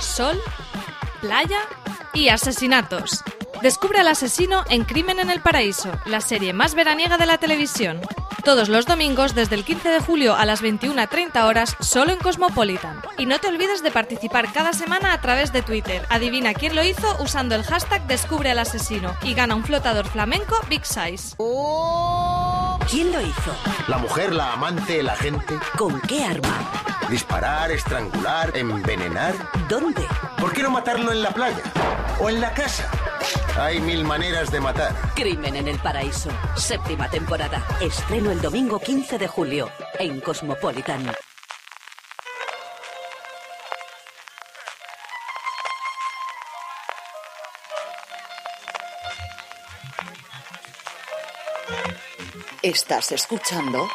sol, playa y asesinatos. Descubre al asesino en Crimen en el Paraíso, la serie más veraniega de la televisión. Todos los domingos desde el 15 de julio a las 21.30 horas solo en Cosmopolitan. Y no te olvides de participar cada semana a través de Twitter. Adivina quién lo hizo usando el hashtag Descubre al asesino y gana un flotador flamenco Big Size. ¿Quién lo hizo? La mujer, la amante, la gente. ¿Con qué arma? Disparar, estrangular, envenenar. ¿Dónde? ¿Por qué no matarlo en la playa? ¿O en la casa? Hay mil maneras de matar. Crimen en el Paraíso. Séptima temporada. Estreno el domingo 15 de julio en Cosmopolitan. Estás escuchando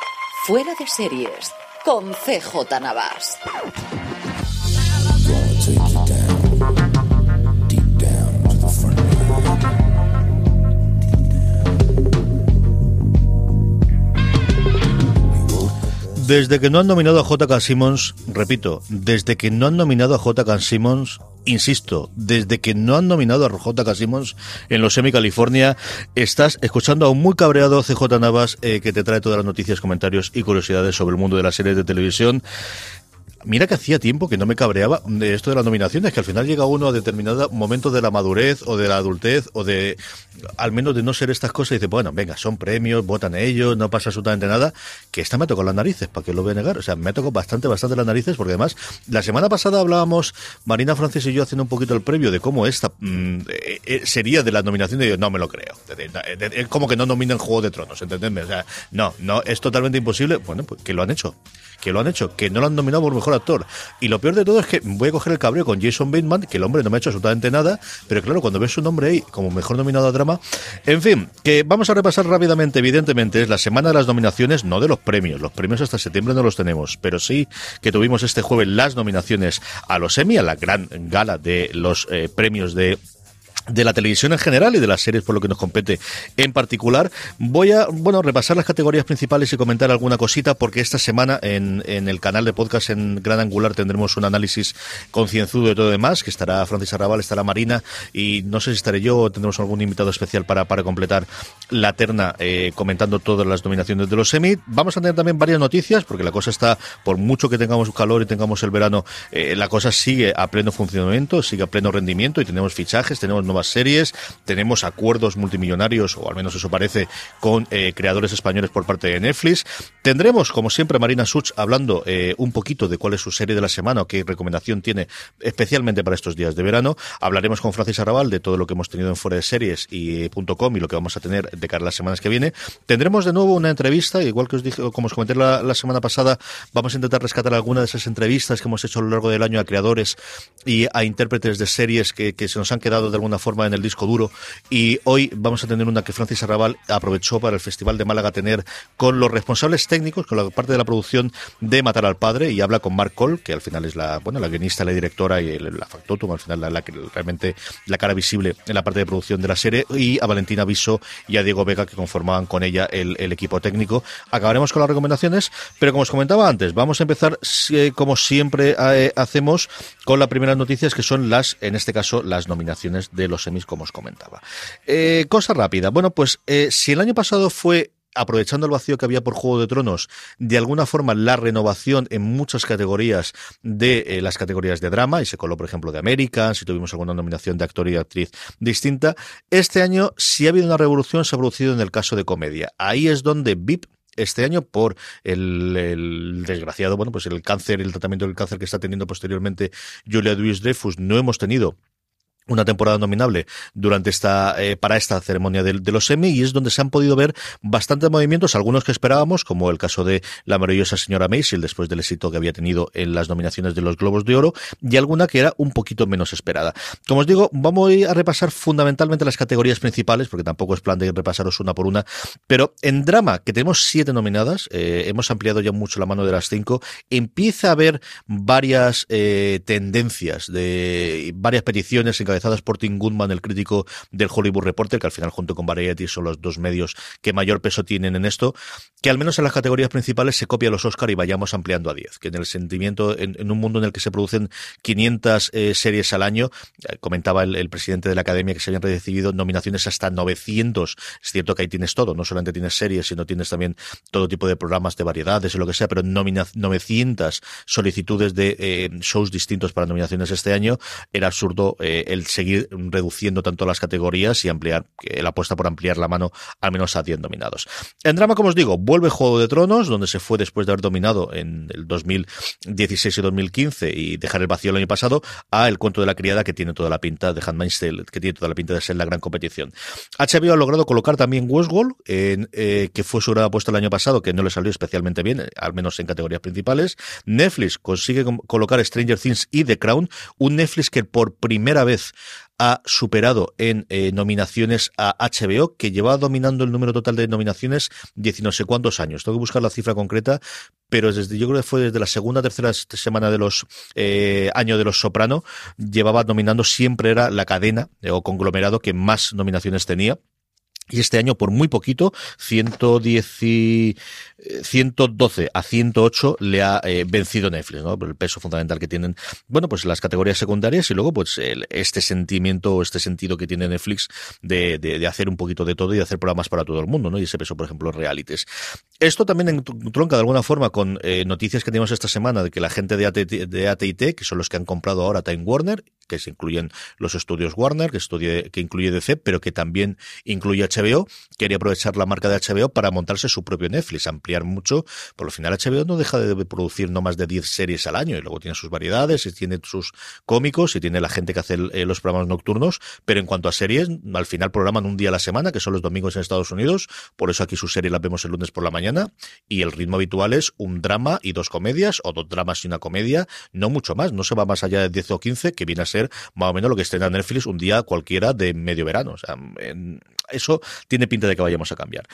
Fuera de Series con CJ Navas. Desde que no han nominado a J.K. Simmons, repito, desde que no han nominado a J.K. Simmons, insisto, desde que no han nominado a J.K. Simmons en los Semi California, estás escuchando a un muy cabreado CJ Navas eh, que te trae todas las noticias, comentarios y curiosidades sobre el mundo de las series de televisión. Mira que hacía tiempo que no me cabreaba de esto de las nominaciones, que al final llega uno a determinado momento de la madurez o de la adultez o de, al menos de no ser estas cosas y dice, bueno, venga, son premios, votan ellos, no pasa absolutamente nada, que esta me tocó las narices, ¿para qué lo voy a negar? O sea, me tocó bastante, bastante las narices, porque además, la semana pasada hablábamos, Marina Francis y yo haciendo un poquito el previo de cómo esta mm, eh, eh, sería de la nominación y yo, no me lo creo. Es como que no nominan Juego de Tronos, ¿entendedme? O sea, no, no, es totalmente imposible. Bueno, pues que lo han hecho que lo han hecho, que no lo han nominado por mejor actor. Y lo peor de todo es que voy a coger el cabreo con Jason Bateman, que el hombre no me ha hecho absolutamente nada, pero claro, cuando ves su nombre ahí como mejor nominado a drama. En fin, que vamos a repasar rápidamente, evidentemente, es la semana de las nominaciones, no de los premios. Los premios hasta septiembre no los tenemos, pero sí que tuvimos este jueves las nominaciones a los Emmy, a la gran gala de los eh, premios de de la televisión en general y de las series por lo que nos compete en particular. Voy a, bueno, repasar las categorías principales y comentar alguna cosita porque esta semana en, en el canal de podcast en Gran Angular tendremos un análisis concienzudo de todo demás, que estará Francis Arrabal, estará Marina y no sé si estaré yo o tendremos algún invitado especial para, para completar la terna eh, comentando todas las nominaciones de los Emmy. Vamos a tener también varias noticias porque la cosa está, por mucho que tengamos calor y tengamos el verano, eh, la cosa sigue a pleno funcionamiento, sigue a pleno rendimiento y tenemos fichajes, tenemos nuevas series, tenemos acuerdos multimillonarios, o al menos eso parece, con eh, creadores españoles por parte de Netflix. Tendremos, como siempre, Marina Such hablando eh, un poquito de cuál es su serie de la semana o qué recomendación tiene especialmente para estos días de verano. Hablaremos con Francis Arrabal de todo lo que hemos tenido en fuera de series y .com y lo que vamos a tener de cara a las semanas que viene. Tendremos de nuevo una entrevista, igual que os dije, como os comenté la, semana pasada, vamos a intentar rescatar alguna de esas entrevistas que hemos hecho a lo largo del año a creadores y a intérpretes de series que, que se nos han quedado de alguna forma en el disco duro. Y hoy vamos a tener una que Francis Arrabal aprovechó para el Festival de Málaga tener con los responsables técnicos, con la parte de la producción de Matar al Padre, y habla con Mark Cole, que al final es la, bueno, la guionista, la directora y la factotum, al final la, la, realmente la cara visible en la parte de producción de la serie, y a Valentina Viso y a Diego Vega, que conformaban con ella el, el equipo técnico. Acabaremos con las recomendaciones, pero como os comentaba antes, vamos a empezar, como siempre eh, hacemos, con las primeras noticias, que son las, en este caso, las nominaciones de los semis como os comentaba. Eh, cosa rápida. Bueno, pues eh, si el año pasado fue aprovechando el vacío que había por Juego de Tronos, de alguna forma la renovación en muchas categorías de eh, las categorías de drama, y se coló, por ejemplo, de América, si tuvimos alguna nominación de actor y actriz distinta, este año si ha habido una revolución, se ha producido en el caso de comedia. Ahí es donde VIP este año por el, desgraciado, bueno, pues el cáncer, el tratamiento del cáncer que está teniendo posteriormente Julia Louis Dreyfus, no hemos tenido una temporada nominable durante esta eh, para esta ceremonia de, los Emmy y es donde se han podido ver bastantes movimientos, algunos que esperábamos, como el caso de la maravillosa señora Maisel después del éxito que había tenido en las nominaciones de los Globos de Oro y alguna que era un poquito menos esperada. Como os digo, vamos a repasar fundamentalmente las categorías principales porque tampoco es plan de repasaros una por una, pero en drama que tenemos siete nominadas, eh, hemos ampliado ya mucho la mano de las cinco, empieza a haber varias eh, tendencias de varias peticiones en por Tim Goodman, el crítico del Hollywood Reporter, que al final junto con Variety son los dos medios que mayor peso tienen en esto, que al menos en las categorías principales se copia los Oscar y vayamos ampliando a 10, que en el sentimiento, en, un mundo en el que se producen 500 eh, series al año, eh, comentaba el, presidente de la academia que se habían recibido nominaciones hasta 900, es cierto que ahí tienes todo, no solamente tienes series, sino tienes también todo tipo de programas de variedades o lo que sea, pero 900 solicitudes de eh, shows distintos para nominaciones este año, era absurdo el seguir reduciendo tanto las categorías y ampliar, la apuesta por ampliar la mano al menos a 10 nominados. En drama, como os digo, vuelve Juego de Tronos, donde se fue después de haber dominado en el 2016 y 2015 y dejar el vacío el año pasado, a El cuento de la criada, que tiene toda la pinta de Handmaid's Tale, que tiene toda la pinta de ser la gran competición. HBO ha logrado colocar también Westworld, en, eh, que fue su gran apuesta el año pasado, que no le salió especialmente bien, al menos en categorías principales. Netflix consigue colocar Stranger Things y The Crown, un Netflix que por primera vez ha superado en eh, nominaciones a HBO, que llevaba dominando el número total de nominaciones diez no sé cuántos años. Tengo que buscar la cifra concreta, pero desde yo creo que fue desde la segunda tercera semana de los eh, años de los Soprano, llevaba nominando siempre era la cadena eh, o conglomerado que más nominaciones tenía. Y este año, por muy poquito, 110 112 a 108 le ha eh, vencido Netflix, ¿no? Por el peso fundamental que tienen, bueno, pues las categorías secundarias y luego, pues, este sentimiento o este sentido que tiene Netflix de, de, hacer un poquito de todo y de hacer programas para todo el mundo, ¿no? Y ese peso, por ejemplo, realities. Esto también entronca de alguna forma con eh, noticias que tenemos esta semana de que la gente de, AT&T, que son los que han comprado ahora Time Warner, que se incluyen los estudios Warner, que, estudie, que incluye DC, pero que también incluye HBO, quería aprovechar la marca de HBO para montarse su propio Netflix, ampliar mucho. Por lo final, HBO no deja de producir no más de 10 series al año y luego tiene sus variedades, y tiene sus cómicos y tiene la gente que hace eh, los programas nocturnos. Pero en cuanto a series, al final programan un día a la semana, que son los domingos en Estados Unidos. Por eso aquí sus series las vemos el lunes por la mañana. Y el ritmo habitual es un drama y dos comedias, o dos dramas y una comedia, no mucho más. No se va más allá de 10 o 15, que viene a ser más o menos lo que estrena Netflix un día cualquiera de medio verano. O sea, eso tiene pinta de que vayamos a cambiar.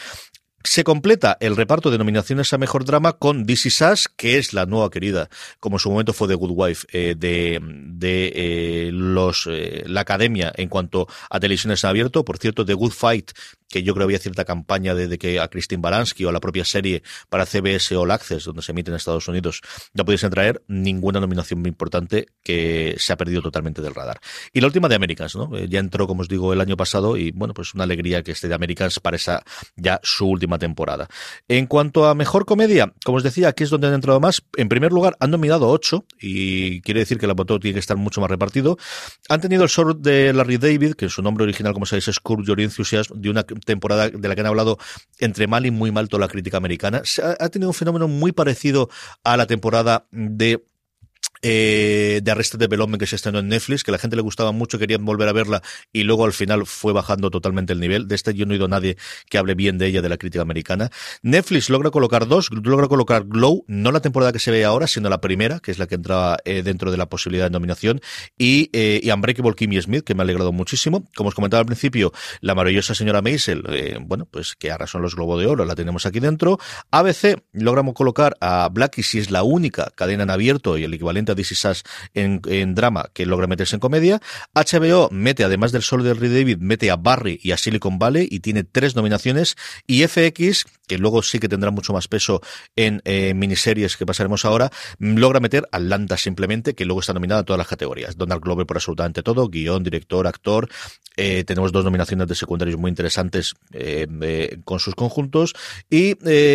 Se completa el reparto de nominaciones a Mejor Drama con This Is que es la nueva querida, como en su momento fue The Good Wife, eh, de, de eh, los, eh, la academia en cuanto a televisiones abierto. Por cierto, The Good Fight que yo creo había cierta campaña de, que a Christine Baranski o a la propia serie para CBS All Access, donde se emite en Estados Unidos, no pudiesen traer ninguna nominación muy importante que se ha perdido totalmente del radar. Y la última de Americans, ¿no? Eh, ya entró, como os digo, el año pasado y, bueno, pues una alegría que esté de Americans para esa ya su última temporada. En cuanto a mejor comedia, como os decía, aquí es donde han entrado más. En primer lugar, han nominado ocho y quiere decir que la voto tiene que estar mucho más repartido. Han tenido el short de Larry David, que su nombre original, como sabéis, es Curb Your Enthusiasm, de una temporada de la que han hablado entre mal y muy mal toda la crítica americana. ha tenido un fenómeno muy parecido a la temporada de eh, de Arrested Development que se estrenó en Netflix, que la gente le gustaba mucho, querían volver a verla y luego al final fue bajando totalmente el nivel. De este yo no he oído a nadie que hable bien de ella, de la crítica americana. Netflix logra colocar dos, logra colocar Glow, no la temporada que se ve ahora, sino la primera, que es la que entraba eh, dentro de la posibilidad de nominación, y, eh, y Unbreakable Kimmy Smith, que me ha alegrado muchísimo. Como os comentaba al principio, la maravillosa señora Maisel, eh, bueno, pues que ahora son los Globos de Oro, la tenemos aquí dentro. ABC logramos colocar a Blackie, si es la única cadena en abierto y el equivalente en, en, drama que logra meterse en comedia. HBO mete, además del solo de Ray David, mete a Barry y a Silicon Valley y tiene tres nominaciones. Y FX, que luego sí que tendrá mucho más peso en eh, miniseries que pasaremos ahora, logra meter Atlanta simplemente, que luego está nominada a todas las categorías. Donald Glover por absolutamente todo, guion, director, actor. Eh, tenemos dos nominaciones de secundarios muy interesantes eh, con sus conjuntos. Y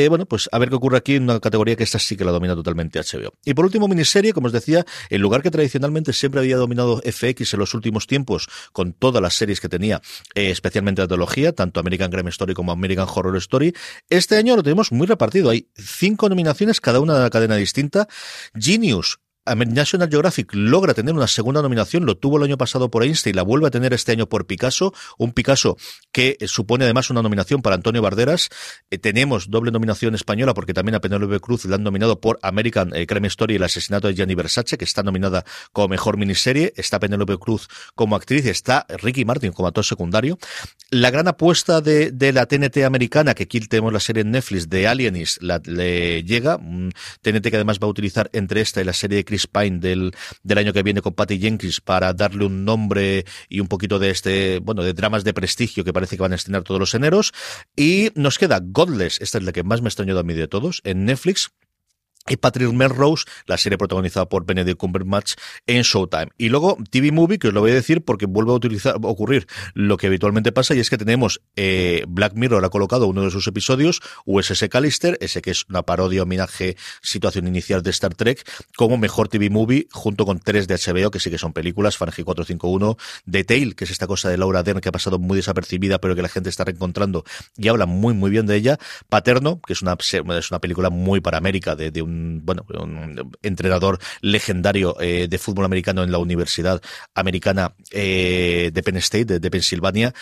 bueno, pues a ver qué ocurre aquí en una categoría que esta sí que la domina totalmente HBO. Y por último, miniserie, como os decía, el lugar que tradicionalmente siempre había dominado FX en los últimos tiempos, con todas las series que tenía, especialmente la teología, tanto American Crime Story como American Horror Story, este año lo tenemos muy repartido. Hay cinco nominaciones, cada una de la cadena distinta. Genius National Geographic logra tener una segunda nominación, lo tuvo el año pasado por Einstein y la vuelve a tener este año por Picasso, un Picasso que eh, supone además una nominación para Antonio Barderas. Eh, tenemos doble nominación española porque también a Penélope Cruz la han nominado por American eh, Crime Story y el asesinato de Gianni Versace, que está nominada como mejor miniserie. Está Penélope Cruz como actriz, está Ricky Martin como actor secundario. La gran apuesta de, la TNT americana, que aquí tenemos la serie en Netflix de Alienist, la, le llega. TNT que además va a utilizar entre esta y la serie de Chris Pine del, del año que viene con Patty Jenkins para darle un nombre y un poquito de este, bueno, de dramas de prestigio que parece que van a estrenar todos los eneros. Y nos queda Godless, esta es la que más me ha extrañado a mí de todos, en Netflix y Patrick Melrose, la serie protagonizada por Benedict Cumberbatch en Showtime. Y luego TV Movie, que os lo voy a decir porque vuelve a utilizar, ocurrir lo que habitualmente pasa, y es que tenemos eh, Black Mirror ha colocado uno de sus episodios, USS Callister, ese que es una parodia, homenaje, situación inicial de Star Trek, como mejor TV Movie, junto con tres de HBO, que sí que son películas, Fahrenheit 451, The Tale, que es esta cosa de Laura Dern que ha pasado muy desapercibida, pero que la gente está reencontrando y habla muy, muy bien de ella, Paterno, que es una, es una película muy para América, de, de un bueno, un entrenador legendario eh, de fútbol americano en la Universidad Americana eh, de Penn State, de Pensilvania,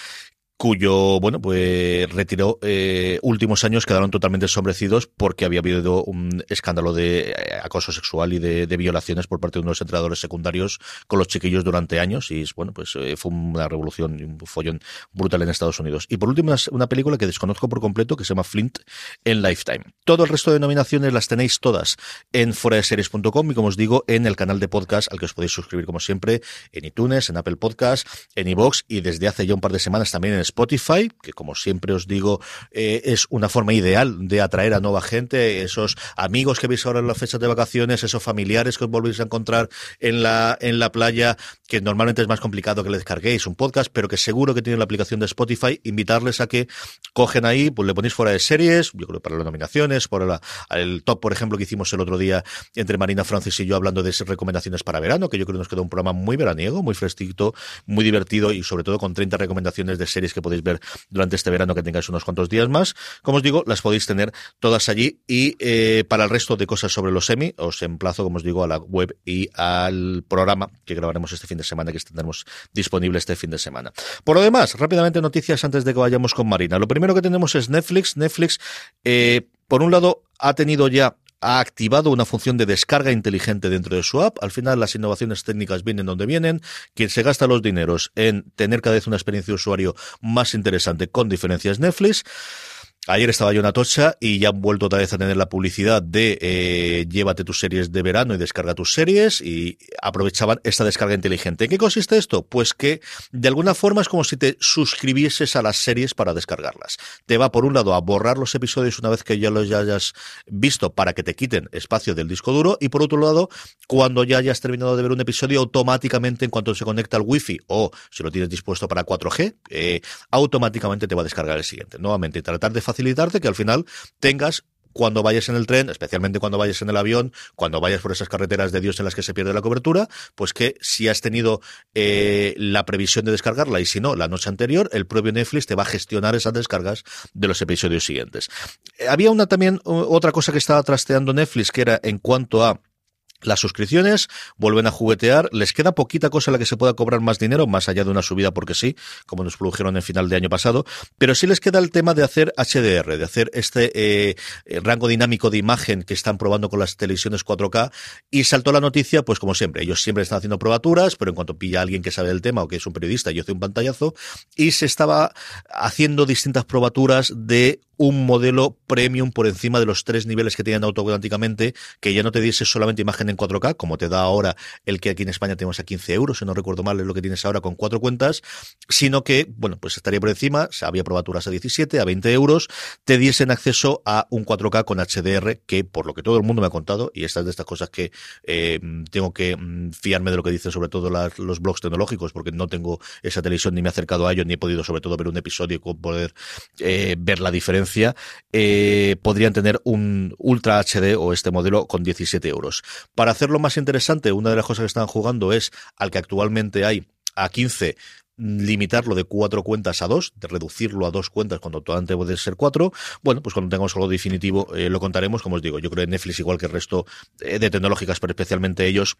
cuyo, bueno, pues retiró eh, últimos años quedaron totalmente ensombrecidos porque había habido un escándalo de eh, acoso sexual y de, violaciones por parte de unos entrenadores secundarios con los chiquillos durante años y, bueno, pues eh, fue una revolución un follón brutal en Estados Unidos. Y por último, una, película que desconozco por completo que se llama Flint en Lifetime. Todo el resto de nominaciones las tenéis todas en foradeseries.com y, como os digo, en el canal de podcast al que os podéis suscribir, como siempre, en iTunes, en Apple Podcast, en iVoox y desde hace ya un par de semanas también en Spotify, que como siempre os digo, eh, es una forma ideal de atraer a nueva gente, esos amigos que veis ahora en las fechas de vacaciones, esos familiares que os volvéis a encontrar en la, en la playa, que normalmente es más complicado que le descarguéis un podcast, pero que seguro que tienen la aplicación de Spotify, invitarles a que cogen ahí, pues le ponéis fuera de series, yo creo para las nominaciones, por el top, por ejemplo, que hicimos el otro día entre Marina Francis y yo hablando de recomendaciones para verano, que yo creo que nos quedó un programa muy veraniego, muy fresquito, muy divertido y sobre todo con 30 recomendaciones de series que podéis ver durante este verano que tengáis unos cuantos días más. Como os digo, las podéis tener todas allí y eh, para el resto de cosas sobre los semi, os emplazo, como os digo, a la web y al programa que grabaremos este fin de semana, que tendremos disponible este fin de semana. Por lo demás, rápidamente noticias antes de que vayamos con Marina. Lo primero que tenemos es Netflix. Netflix, eh, por un lado, ha tenido ya ha activado una función de descarga inteligente dentro de su app. Al final, las innovaciones técnicas vienen donde vienen. Quien se gasta los dineros en tener cada vez una experiencia de usuario más interesante con diferencias Netflix. Ayer estaba yo en Atocha y ya han vuelto otra vez a tener la publicidad de eh, llévate tus series de verano y descarga tus series y aprovechaban esta descarga inteligente. ¿En qué consiste esto? Pues que de alguna forma es como si te suscribieses a las series para descargarlas. Te va por un lado a borrar los episodios una vez que ya los hayas visto para que te quiten espacio del disco duro y por otro lado, cuando ya hayas terminado de ver un episodio automáticamente en cuanto se conecta al wifi o si lo tienes dispuesto para 4G, eh, automáticamente te va a descargar el siguiente. Nuevamente, tratar de facilitarte que al final tengas cuando vayas en el tren, especialmente cuando vayas en el avión, cuando vayas por esas carreteras de Dios en las que se pierde la cobertura, pues que si has tenido eh, la previsión de descargarla y si no, la noche anterior, el propio Netflix te va a gestionar esas descargas de los episodios siguientes. Eh, había una también, otra cosa que estaba trasteando Netflix, que era en cuanto a las suscripciones vuelven a juguetear, les queda poquita cosa en la que se pueda cobrar más dinero, más allá de una subida porque sí, como nos produjeron en final de año pasado, pero sí les queda el tema de hacer HDR, de hacer este eh, rango dinámico de imagen que están probando con las televisiones 4K y saltó la noticia, pues como siempre, ellos siempre están haciendo probaturas, pero en cuanto pilla alguien que sabe del tema o que es un periodista y hace un pantallazo, y se estaba haciendo distintas probaturas de un modelo premium por encima de los tres niveles que tienen automáticamente, que ya no te diese solamente imagen en 4K, como te da ahora el que aquí en España tenemos a 15 euros, si no recuerdo mal, es lo que tienes ahora con cuatro cuentas, sino que, bueno, pues estaría por encima, se había probaturas a 17, a 20 euros, te diesen acceso a un 4K con HDR, que por lo que todo el mundo me ha contado, y estas de estas cosas que eh, tengo que mm, fiarme de lo que dicen sobre todo los blogs tecnológicos, porque no tengo esa televisión ni me he acercado a ello, ni he podido sobre todo ver un episodio y poder eh, ver la diferencia eh, podrían tener un Ultra HD o este modelo con 17 euros. Para hacerlo más interesante, una de las cosas que están jugando es al que actualmente hay a 15 limitarlo de cuatro cuentas a dos, de reducirlo a dos cuentas cuando actualmente puede ser cuatro. Bueno, pues cuando tengamos algo definitivo eh, lo contaremos. Como os digo, yo creo que Netflix, igual que el resto eh, de tecnológicas, pero especialmente ellos,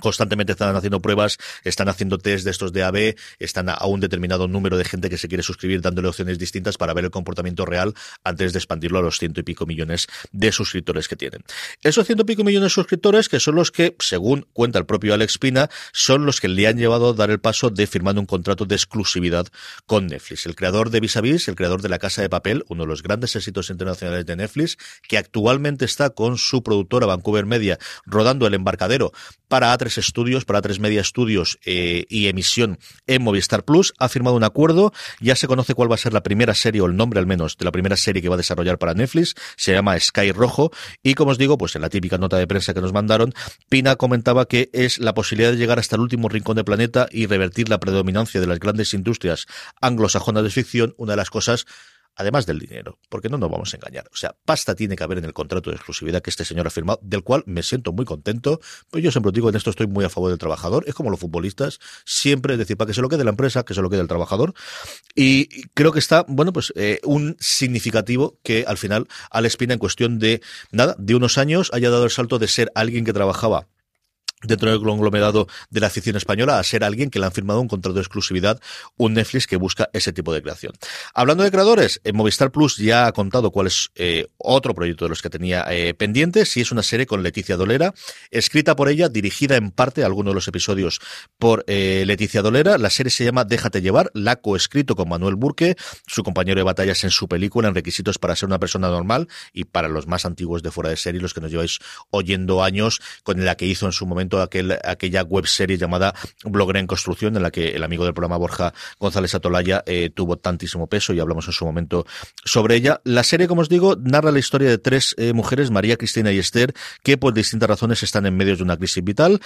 Constantemente están haciendo pruebas, están haciendo test de estos de AB, están a un determinado número de gente que se quiere suscribir dándole opciones distintas para ver el comportamiento real antes de expandirlo a los ciento y pico millones de suscriptores que tienen. Esos ciento y pico millones de suscriptores que son los que, según cuenta el propio Alex Pina, son los que le han llevado a dar el paso de firmar un contrato de exclusividad con Netflix. El creador de Vis a Vis, el creador de La Casa de Papel, uno de los grandes éxitos internacionales de Netflix, que actualmente está con su productora Vancouver Media rodando el embarcadero para A3 Studios, para A3 Media Studios eh, y emisión en Movistar Plus, ha firmado un acuerdo. Ya se conoce cuál va a ser la primera serie, o el nombre al menos, de la primera serie que va a desarrollar para Netflix. Se llama Sky Rojo. Y como os digo, pues en la típica nota de prensa que nos mandaron, Pina comentaba que es la posibilidad de llegar hasta el último rincón del planeta y revertir la predominancia de las grandes industrias anglosajonas de ficción, una de las cosas además del dinero, porque no nos vamos a engañar. O sea, pasta tiene que haber en el contrato de exclusividad que este señor ha firmado, del cual me siento muy contento. Pues yo siempre digo, en esto estoy muy a favor del trabajador. Es como los futbolistas, siempre es decir, para que se lo quede la empresa, que se lo quede el trabajador. Y creo que está, bueno, pues eh, un significativo que al final Al Espina en cuestión de, nada, de unos años haya dado el salto de ser alguien que trabajaba dentro del conglomerado de la afición española a ser alguien que le han firmado un contrato de exclusividad, un Netflix que busca ese tipo de creación. Hablando de creadores, en Movistar Plus ya ha contado cuál es eh, otro proyecto de los que tenía eh, pendientes y es una serie con Leticia Dolera, escrita por ella, dirigida en parte algunos de los episodios por eh, Leticia Dolera. La serie se llama Déjate llevar, la coescrito con Manuel Burque, su compañero de batallas en su película, en requisitos para ser una persona normal y para los más antiguos de fuera de serie, los que nos lleváis oyendo años, con la que hizo en su momento aquel, aquella web serie llamada Blogger en Construcción, en la que el amigo del programa Borja González Atolaya eh, tuvo tantísimo peso y hablamos en su momento sobre ella. La serie, como os digo, narra la historia de tres eh, mujeres, María, Cristina y Esther, que por distintas razones están en medio de una crisis vital.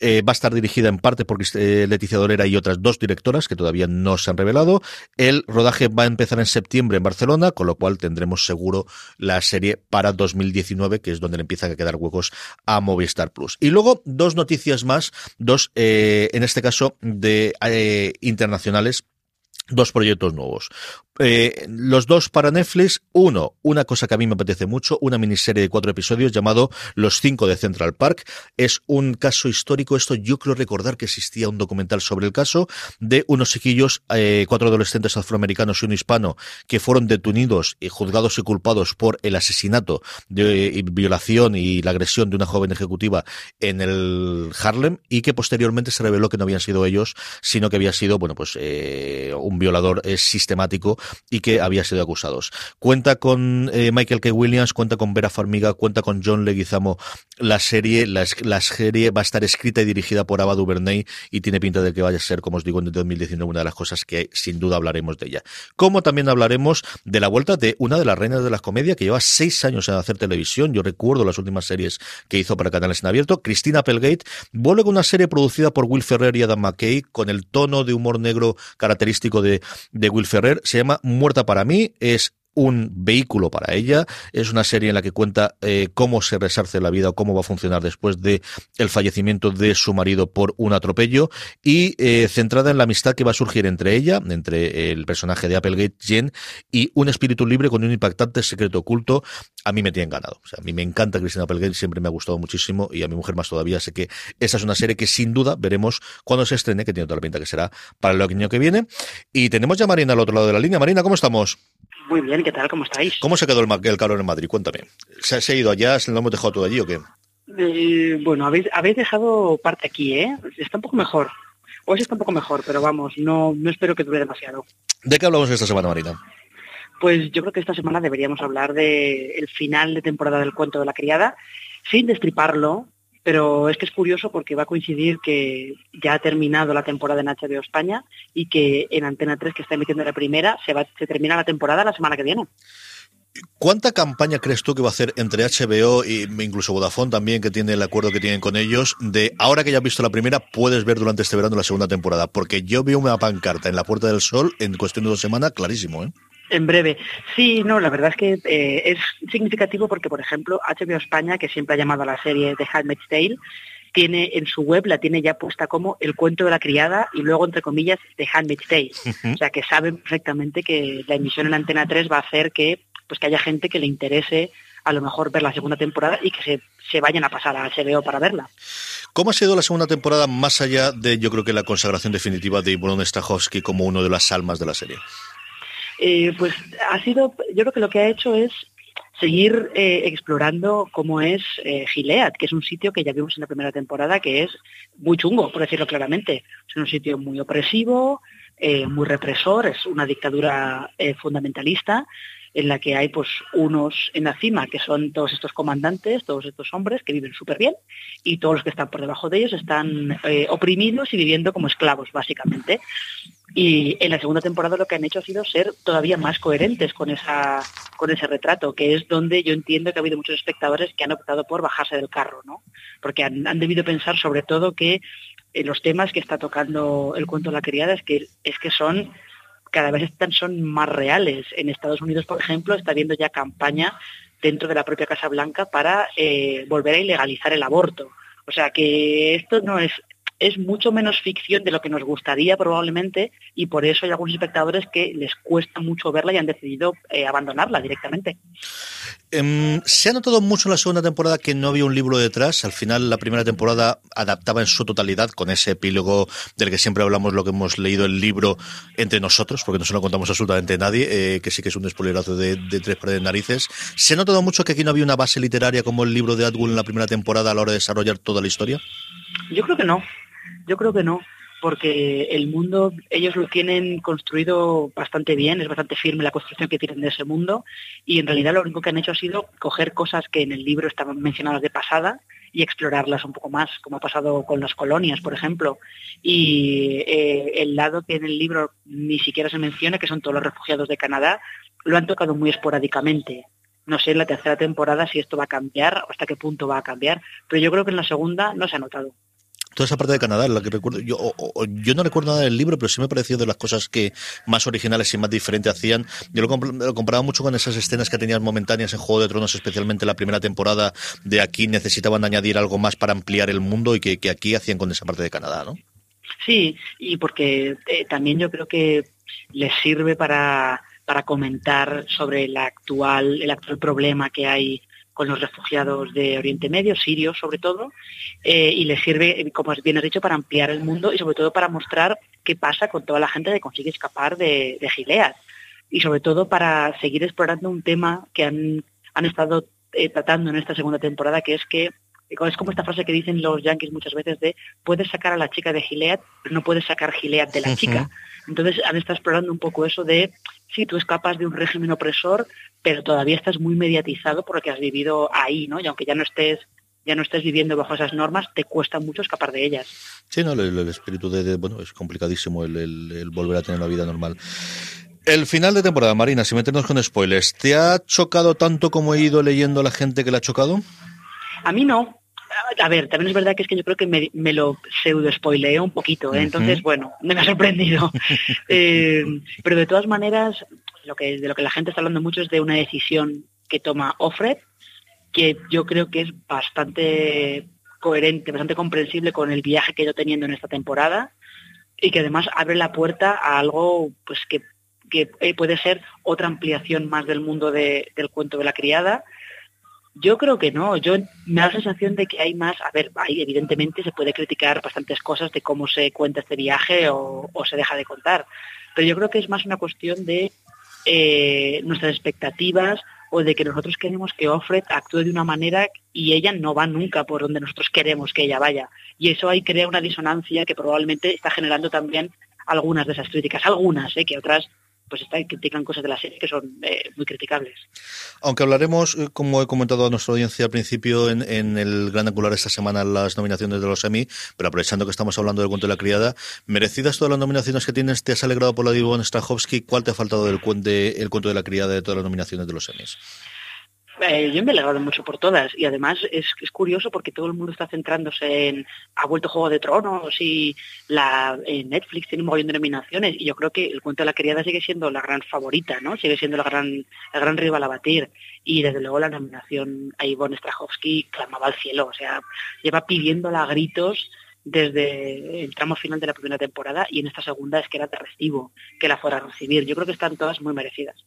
Eh, va a estar dirigida en parte por Leticia Dolera y otras dos directoras que todavía no se han revelado. El rodaje va a empezar en septiembre en Barcelona, con lo cual tendremos seguro la serie para 2019, que es donde le empiezan a quedar huecos a Movistar Plus. Y luego, dos noticias más, dos, eh, en este caso, de eh, internacionales dos proyectos nuevos. Eh, los dos para Netflix. Uno, una cosa que a mí me apetece mucho, una miniserie de cuatro episodios llamado Los cinco de Central Park. Es un caso histórico. Esto yo creo recordar que existía un documental sobre el caso de unos chiquillos, eh, cuatro adolescentes afroamericanos y un hispano, que fueron detenidos y juzgados y culpados por el asesinato, de, violación y la agresión de una joven ejecutiva en el Harlem y que posteriormente se reveló que no habían sido ellos, sino que había sido, bueno, pues eh, un violador sistemático y que había sido acusados. Cuenta con eh, Michael K. Williams, cuenta con Vera Farmiga, cuenta con John Leguizamo. La serie, la, serie va a estar escrita y dirigida por Ava DuVernay y tiene pinta de que vaya a ser, como os digo, en 2019 una de las cosas que sin duda hablaremos de ella. Como también hablaremos de la vuelta de una de las reinas de la comedia que lleva seis años en hacer televisión. Yo recuerdo las últimas series que hizo para canales en abierto. Cristina Applegate vuelve con una serie producida por Will Ferrer y Adam McKay con el tono de humor negro característico de, de Will Ferrer. Se llama Muerta para mí es un vehículo para ella. Es una serie en la que cuenta eh, cómo se resarce la vida o cómo va a funcionar después de el fallecimiento de su marido por un atropello y eh, centrada en la amistad que va a surgir entre ella, entre el personaje de Applegate, Jen, y un espíritu libre con un impactante secreto oculto. A mí me tienen ganado. O sea, a mí me encanta Cristina Applegate, siempre me ha gustado muchísimo y a mi mujer más todavía. Sé que esa es una serie que sin duda veremos cuando se estrene, que tiene toda la pinta que será para el año que viene. Y tenemos ya Marina al otro lado de la línea. Marina, ¿cómo estamos? Muy bien, ¿qué tal? ¿Cómo estáis? ¿Cómo se quedó el, el calor en Madrid? Cuéntame. ¿Se, ha ido allá? ¿Se lo hemos dejado todo allí o qué? Eh, bueno, habéis, habéis dejado parte aquí, ¿eh? Está un poco mejor. Hoy está un poco mejor, pero vamos, no, no espero que dure demasiado. ¿De qué hablamos esta semana, Marina? Pues yo creo que esta semana deberíamos hablar del el final de temporada del cuento de la criada, sin destriparlo, pero es que es curioso porque va a coincidir que ya ha terminado la temporada en HBO España y que en Antena 3, que está emitiendo la primera, se, va, se termina la temporada la semana que viene. ¿Cuánta campaña crees tú que va a hacer entre HBO e incluso Vodafone también, que tiene el acuerdo que tienen con ellos, de ahora que ya has visto la primera, puedes ver durante este verano la segunda temporada? Porque yo veo una pancarta en la Puerta del Sol en cuestión de dos semanas, clarísimo, ¿eh? En breve. Sí, no, la verdad es que eh, es significativo porque, por ejemplo, HBO España, que siempre ha llamado a la serie The Handmaid's Tale, tiene en su web, la tiene ya puesta como el cuento de la criada y luego, entre comillas, The Handmaid's Tale. O sea, que saben perfectamente que la emisión en Antena 3 va a hacer que, pues, que haya gente que le interese a lo mejor ver la segunda temporada y que se, se vayan a pasar a HBO para verla. ¿Cómo ha sido la segunda temporada más allá de, yo creo que la consagración definitiva de Ivonne Strahovski como uno de las almas de la serie? Eh, pues ha sido, yo creo que lo que ha hecho es seguir eh, explorando cómo es eh, Gilead, que es un sitio que ya vimos en la primera temporada, que es muy chungo, por decirlo claramente. Es un sitio muy opresivo, muy represor, es una dictadura fundamentalista en la que hay pues unos en la cima que son todos estos comandantes, todos estos hombres que viven súper bien y todos los que están por debajo de ellos están oprimidos y viviendo como esclavos básicamente. Y en la segunda temporada lo que han hecho ha sido ser todavía más coherentes con esa con ese retrato, que es donde yo entiendo que ha habido muchos espectadores que han optado por bajarse del carro, ¿no? Porque han, han debido pensar sobre todo que eh, los temas que está tocando el cuento de la criada es que es que son cada vez están son más reales. En Estados Unidos, por ejemplo, está habiendo ya campaña dentro de la propia Casa Blanca para eh, volver a ilegalizar el aborto. O sea que esto no es es mucho menos ficción de lo que nos gustaría probablemente y por eso hay algunos espectadores que les cuesta mucho verla y han decidido eh, abandonarla directamente. Eh, se ha notado mucho en la segunda temporada que no había un libro detrás. Al final, la primera temporada adaptaba en su totalidad con ese epílogo del que siempre hablamos, lo que hemos leído el libro entre nosotros, porque no se lo contamos absolutamente a nadie, eh, que sí que es un spoilerazo de, de tres paredes narices. Se ha notado mucho que aquí no había una base literaria como el libro de Atwood en la primera temporada a la hora de desarrollar toda la historia. Yo creo que no. Yo creo que no, porque el mundo ellos lo tienen construido bastante bien, es bastante firme la construcción que tienen de ese mundo y en realidad lo único que han hecho ha sido coger cosas que en el libro estaban mencionadas de pasada y explorarlas un poco más, como ha pasado con las colonias, por ejemplo. Y eh, el lado que en el libro ni siquiera se menciona, que son todos los refugiados de Canadá, lo han tocado muy esporádicamente. No sé en la tercera temporada si esto va a cambiar o hasta qué punto va a cambiar, pero yo creo que en la segunda no se ha notado toda esa parte de Canadá, la que recuerdo, yo, yo no recuerdo nada del libro, pero sí me pareció de las cosas que más originales y más diferentes hacían. Yo lo, comp lo, comparaba mucho con esas escenas que tenían momentáneas en Juego de Tronos, especialmente la primera temporada de aquí necesitaban añadir algo más para ampliar el mundo y que, que aquí hacían con esa parte de Canadá, ¿no? Sí, y porque eh, también yo creo que les sirve para, para comentar sobre la actual, el actual problema que hay con los refugiados de Oriente Medio, sirios sobre todo, eh, y les sirve, como bien has dicho, para ampliar el mundo y sobre todo para mostrar qué pasa con toda la gente que consigue escapar de, de Gilead. Y sobre todo para seguir explorando un tema que han, han estado eh, tratando en esta segunda temporada, que es que es como esta frase que dicen los yankees muchas veces de puedes sacar a la chica de Gilead, pero no puedes sacar Gilead de la uh -huh. chica. Entonces han estado explorando un poco eso de sí, tú escapas de un régimen opresor, pero todavía estás muy mediatizado por lo que has vivido ahí, ¿no? Y aunque ya no estés ya no estés viviendo bajo esas normas, te cuesta mucho escapar de ellas. Sí, no, el, el espíritu de, de, bueno, es complicadísimo el, el, el, volver a tener una vida normal. El final de temporada, Marina, sin meternos con spoilers, ¿te ha chocado tanto como he ido leyendo a la gente que la ha chocado? A mí no. A ver, también es verdad que es que yo creo que me, me lo pseudo spoileo un poquito, ¿eh? entonces, uh -huh. bueno, me ha sorprendido. eh, pero de todas maneras, lo que, de lo que la gente está hablando mucho es de una decisión que toma Offred, que yo creo que es bastante coherente, bastante comprensible con el viaje que yo teniendo en esta temporada y que además abre la puerta a algo pues que, que puede ser otra ampliación más del mundo de, del cuento de la criada. Yo creo que no, yo me da la sensación de que hay más, a ver, hay, evidentemente se puede criticar bastantes cosas de cómo se cuenta este viaje o, o se deja de contar, pero yo creo que es más una cuestión de eh, nuestras expectativas o de que nosotros queremos que Offred actúe de una manera y ella no va nunca por donde nosotros queremos que ella vaya. Y eso ahí crea una disonancia que probablemente está generando también algunas de esas críticas, algunas, ¿eh? que otras pues critican cosas de la serie que son eh, muy criticables. Aunque hablaremos, eh, como he comentado a nuestra audiencia al principio, en, en el Gran Angular esta semana las nominaciones de los Emmy, pero aprovechando que estamos hablando del cuento de la criada, merecidas todas las nominaciones que tienes, ¿te has alegrado por la de Ivonne Strahovski? ¿Cuál te ha faltado del de, el cuento de la criada de todas las nominaciones de los Emmys? Eh, yo me he alegrado mucho por todas y además es, es, curioso porque todo el mundo está centrándose en ha vuelto Juego de Tronos y la Netflix tiene un montón de nominaciones y yo creo que el cuento de la criada sigue siendo la gran favorita, ¿no? Sigue siendo la gran, el gran rival a batir y desde luego la nominación a Ivonne Strahovski clamaba al cielo, o sea, lleva pidiéndola a gritos desde el tramo final de la primera temporada y en esta segunda es que era de que la fuera a recibir. Yo creo que están todas muy merecidas.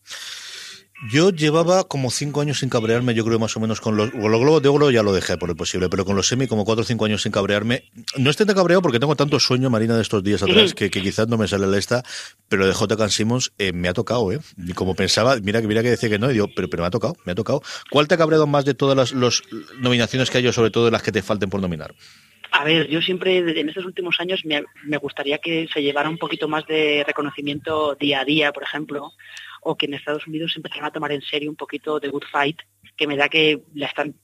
Yo llevaba como cinco años sin cabrearme, yo creo más o menos con los, con los globos de oro ya lo dejé por el posible, pero con los semi como cuatro o cinco años sin cabrearme. No estoy tan cabreado porque tengo tanto sueño, Marina, de estos días atrás que, que quizás no me sale la esta, pero de J. Simmons eh, me ha tocado, ¿eh? Y como pensaba, mira que mira que decía que no, y digo, pero, pero me ha tocado, me ha tocado. ¿Cuál te ha cabreado más de todas las los nominaciones que hay, sobre todo de las que te falten por nominar? A ver, yo siempre en estos últimos años me, gustaría que se llevara un poquito más de reconocimiento día a día, por ejemplo, o que en Estados Unidos empezaron a tomar en serio un poquito de Good Fight, que me da que la, están,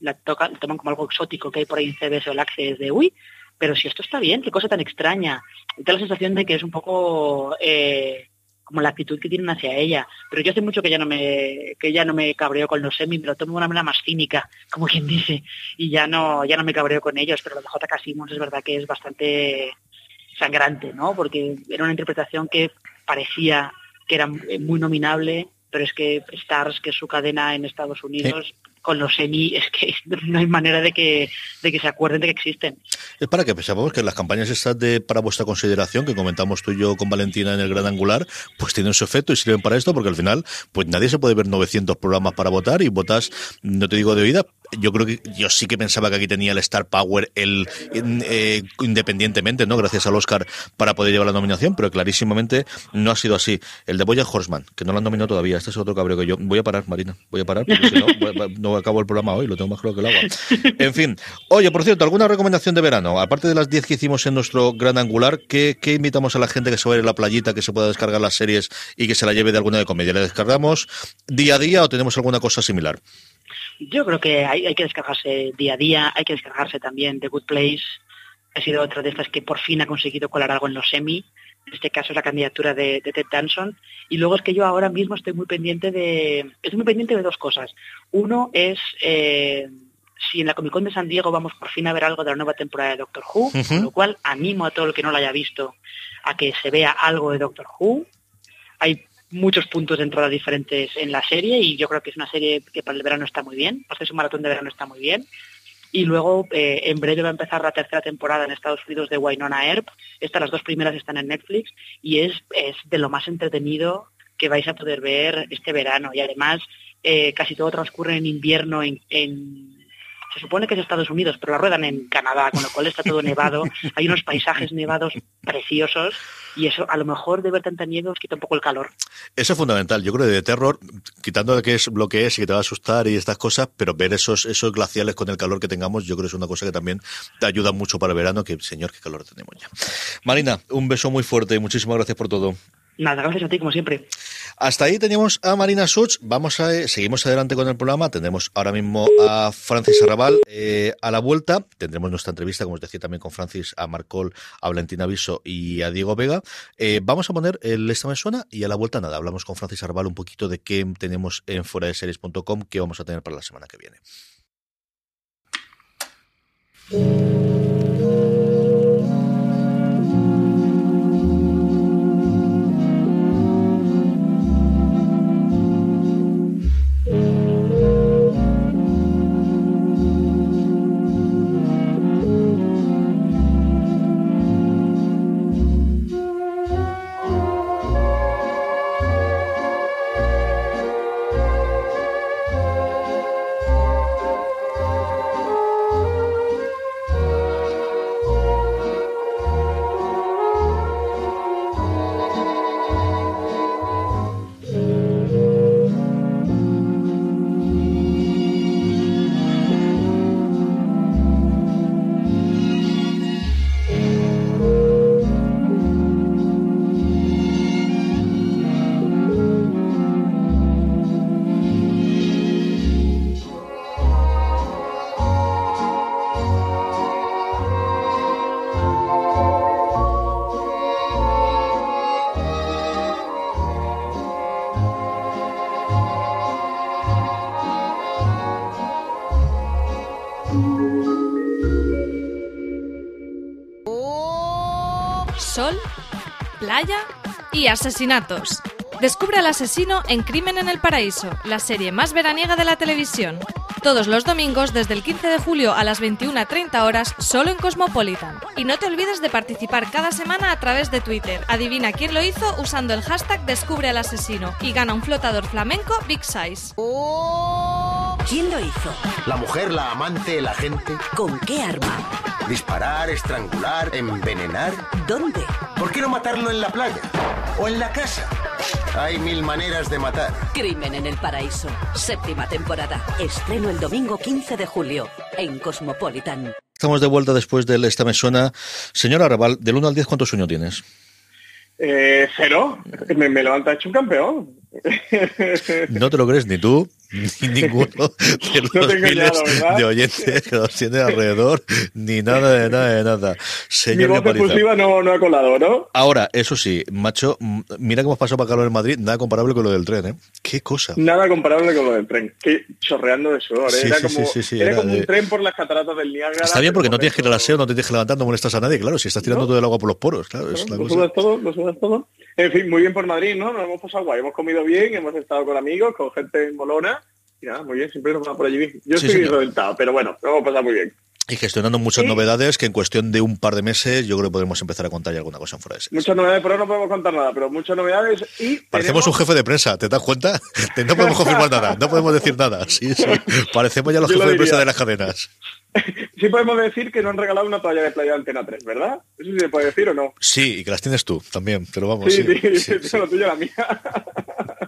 toman como algo exótico que hay por ahí en CBS o el Access de, uy, pero si esto está bien, qué cosa tan extraña. Da la sensación de que es un poco eh, como la actitud que tienen hacia ella. Pero yo hace mucho que ya no me, que ya no me cabreo con los semi, me lo tomo de una manera más cínica, como quien dice, y ya no, ya no me cabreo con ellos, pero lo de J.K. Simmons es verdad que es bastante sangrante, ¿no? Porque era una interpretación que parecía que era muy nominable, pero es que Stars, que es su cadena en Estados Unidos, sí. Con los semi, es que no hay manera de que, de que se acuerden de que existen. Es para que pensamos que las campañas estas de para vuestra consideración, que comentamos tú y yo con Valentina en el Gran Angular, pues tienen su efecto y sirven para esto, porque al final, pues nadie se puede ver 900 programas para votar y votas, no te digo de oída, yo creo que yo sí que pensaba que aquí tenía el Star Power el eh, independientemente, ¿no? Gracias al Oscar para poder llevar la nominación, pero clarísimamente no ha sido así. El de Boya Horseman, que no lo han nominado todavía, este es otro cabreo que yo. Voy a parar, Marina, voy a parar, porque si no, no acabo el programa hoy, lo tengo más claro que el agua. En fin. Oye, por cierto, ¿alguna recomendación de verano? Aparte de las 10 que hicimos en nuestro gran angular, ¿qué, ¿qué, invitamos a la gente que se vaya a la playita, que se pueda descargar las series y que se la lleve de alguna de comedia? ¿Le descargamos día a día o tenemos alguna cosa similar? Yo creo que hay, hay, que descargarse día a día, hay que descargarse también The Good Place. Ha sido otra de estas que por fin ha conseguido colar algo en los semi. En este caso es la candidatura de, de Ted Danson. Y luego es que yo ahora mismo estoy muy pendiente de. Estoy muy pendiente de dos cosas. Uno es eh, si en la Comic Con de San Diego vamos por fin a ver algo de la nueva temporada de Doctor Who, uh -huh. con lo cual animo a todo el que no lo haya visto a que se vea algo de Doctor Who. Hay muchos puntos de entrada diferentes en la serie y yo creo que es una serie que para el verano está muy bien, para hacer su maratón de verano está muy bien. Y luego eh, en breve va a empezar la tercera temporada en Estados Unidos de Wynonna Earp. Estas las dos primeras están en Netflix y es, es de lo más entretenido que vais a poder ver este verano. Y además eh, casi todo transcurre en invierno en se supone que es Estados Unidos, pero la ruedan en Canadá, con lo cual está todo nevado. Hay unos paisajes nevados preciosos y eso a lo mejor de ver tanta nieve os quita un poco el calor. Eso es fundamental. Yo creo que de terror, quitando de qué es lo que es y que te va a asustar y estas cosas, pero ver esos, esos glaciales con el calor que tengamos, yo creo que es una cosa que también te ayuda mucho para el verano, que señor, qué calor tenemos ya. Marina, un beso muy fuerte y muchísimas gracias por todo. Nada, gracias a ti, como siempre. Hasta ahí teníamos a Marina Such. Vamos a seguimos adelante con el programa. Tendremos ahora mismo a Francis Arrabal eh, a la vuelta. Tendremos nuestra entrevista, como os decía, también con Francis, a Marcol, a Valentina Viso y a Diego Vega. Eh, vamos a poner el Esta me suena y a la vuelta nada. Hablamos con Francis Arrabal un poquito de qué tenemos en fuera de series.com, qué vamos a tener para la semana que viene. sol, playa y asesinatos. Descubre al asesino en Crimen en el Paraíso, la serie más veraniega de la televisión. Todos los domingos desde el 15 de julio a las 21.30 horas solo en Cosmopolitan. Y no te olvides de participar cada semana a través de Twitter. Adivina quién lo hizo usando el hashtag Descubre al asesino y gana un flotador flamenco Big Size. ¿Quién lo hizo? La mujer, la amante, el agente. ¿Con qué arma? Disparar, estrangular, envenenar. ¿Dónde? ¿Por qué no matarlo en la playa? ¿O en la casa? Hay mil maneras de matar. Crimen en el Paraíso. Séptima temporada. Estreno el domingo 15 de julio en Cosmopolitan. Estamos de vuelta después del Esta Me Suena. Señora Arrabal, del 1 al 10, ¿cuántos sueños tienes? Eh, cero. Me, me levanta hecho un campeón. No te lo crees ni tú, ni ninguno de los No miles de oyentes que nos tiene alrededor, ni nada de nada de nada. Mi Señor voz Capariza. exclusiva no, no ha colado, ¿no? Ahora, eso sí, macho, mira cómo pasó para Carlos en Madrid, nada comparable con lo del tren, ¿eh? Qué cosa. Nada comparable con lo del tren. Que chorreando de sudor. ¿eh? Sí, era sí, como, sí, sí, sí, era era como de- un tren por las cataratas del Niágara. Está bien porque no tienes que ir al aseo, no te tienes que levantar, no molestas a nadie, claro, si estás tirando No. todo el agua por los poros, claro, es la Lo cosa. todo, lo sudas todo. En fin, muy bien por Madrid, ¿no? Nos hemos pasado guay. Hemos comido bien, hemos estado con amigos, con gente en Molona. Muy bien, siempre nos vamos por allí bien. Yo Sí, estoy señor. reventado, pero bueno, lo pasado muy bien. Y gestionando muchas Sí. novedades que en cuestión de un par de meses yo creo que podemos empezar a contar ya alguna cosa en fuera de series. Muchas novedades, pero no podemos contar nada, pero muchas novedades y Parecemos tenemos- un jefe de prensa, ¿te das cuenta? No podemos confirmar nada, no podemos decir nada. Sí, sí. Parecemos ya los Yo lo jefes de prensa de las cadenas. Sí podemos decir que nos han regalado una toalla de playa de Antena 3, ¿verdad? ¿Eso sí se puede decir o no? Sí, y que las tienes tú también, pero vamos. Sí, Sí, sí, sí, sí. la tuya la mía.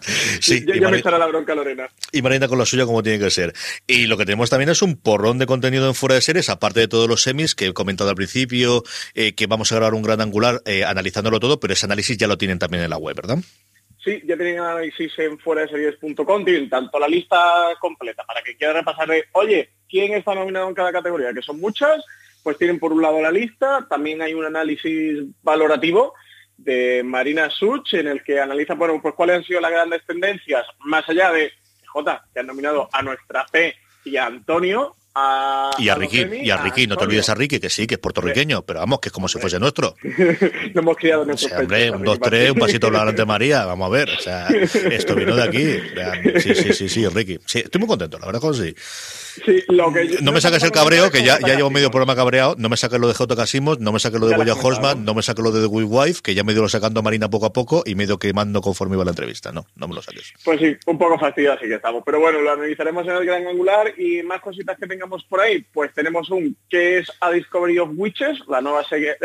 Sí, ya y ya me echará la bronca Lorena. Y Marina con la suya como tiene que ser. Y lo que tenemos también es un porrón de contenido en fuera de series, aparte de todos los semis que he comentado al principio, eh, que vamos a grabar un gran angular eh, analizándolo todo, pero ese análisis ya lo tienen también en la web, ¿verdad? Sí, ya tienen análisis en fuera de series.com, tienen tanto la lista completa para que quiera repasar de, oye, ¿quién está nominado en cada categoría? Que son muchas, pues tienen por un lado la lista, también hay un análisis valorativo de Marina Such en el que analiza, bueno, pues cuáles han sido las grandes tendencias, más allá de J, que han nominado a nuestra P y a Antonio. A, Y a Ricky, y a Ricky, no te olvides a Ricky, que sí, que es puertorriqueño, pero vamos, que es como si fuese nuestro. Lo hemos criado en O sea, hombre, un Ricky 2-3, un pasito adelante María, vamos a ver. O sea, esto vino de aquí. Sí, sí, sí, sí, Ricky. Sí, estoy muy contento, la verdad que sí. Sí, lo que yo- No me saques el cabreo, que de ya, ya llevo medio programa cabreado. No me saques lo de J. Casimos, no me saques lo de Boya. Horseman, no me saques lo de The Good Wife, que ya me he ido sacando a Marina poco a poco y me he ido quemando conforme iba la entrevista. No, no me lo saques. Pues sí, un poco fastidiados sí que estamos. Pero bueno, lo analizaremos en el gran angular y más cositas que tengamos por ahí. Pues tenemos un que es A Discovery of Witches, la nueva serie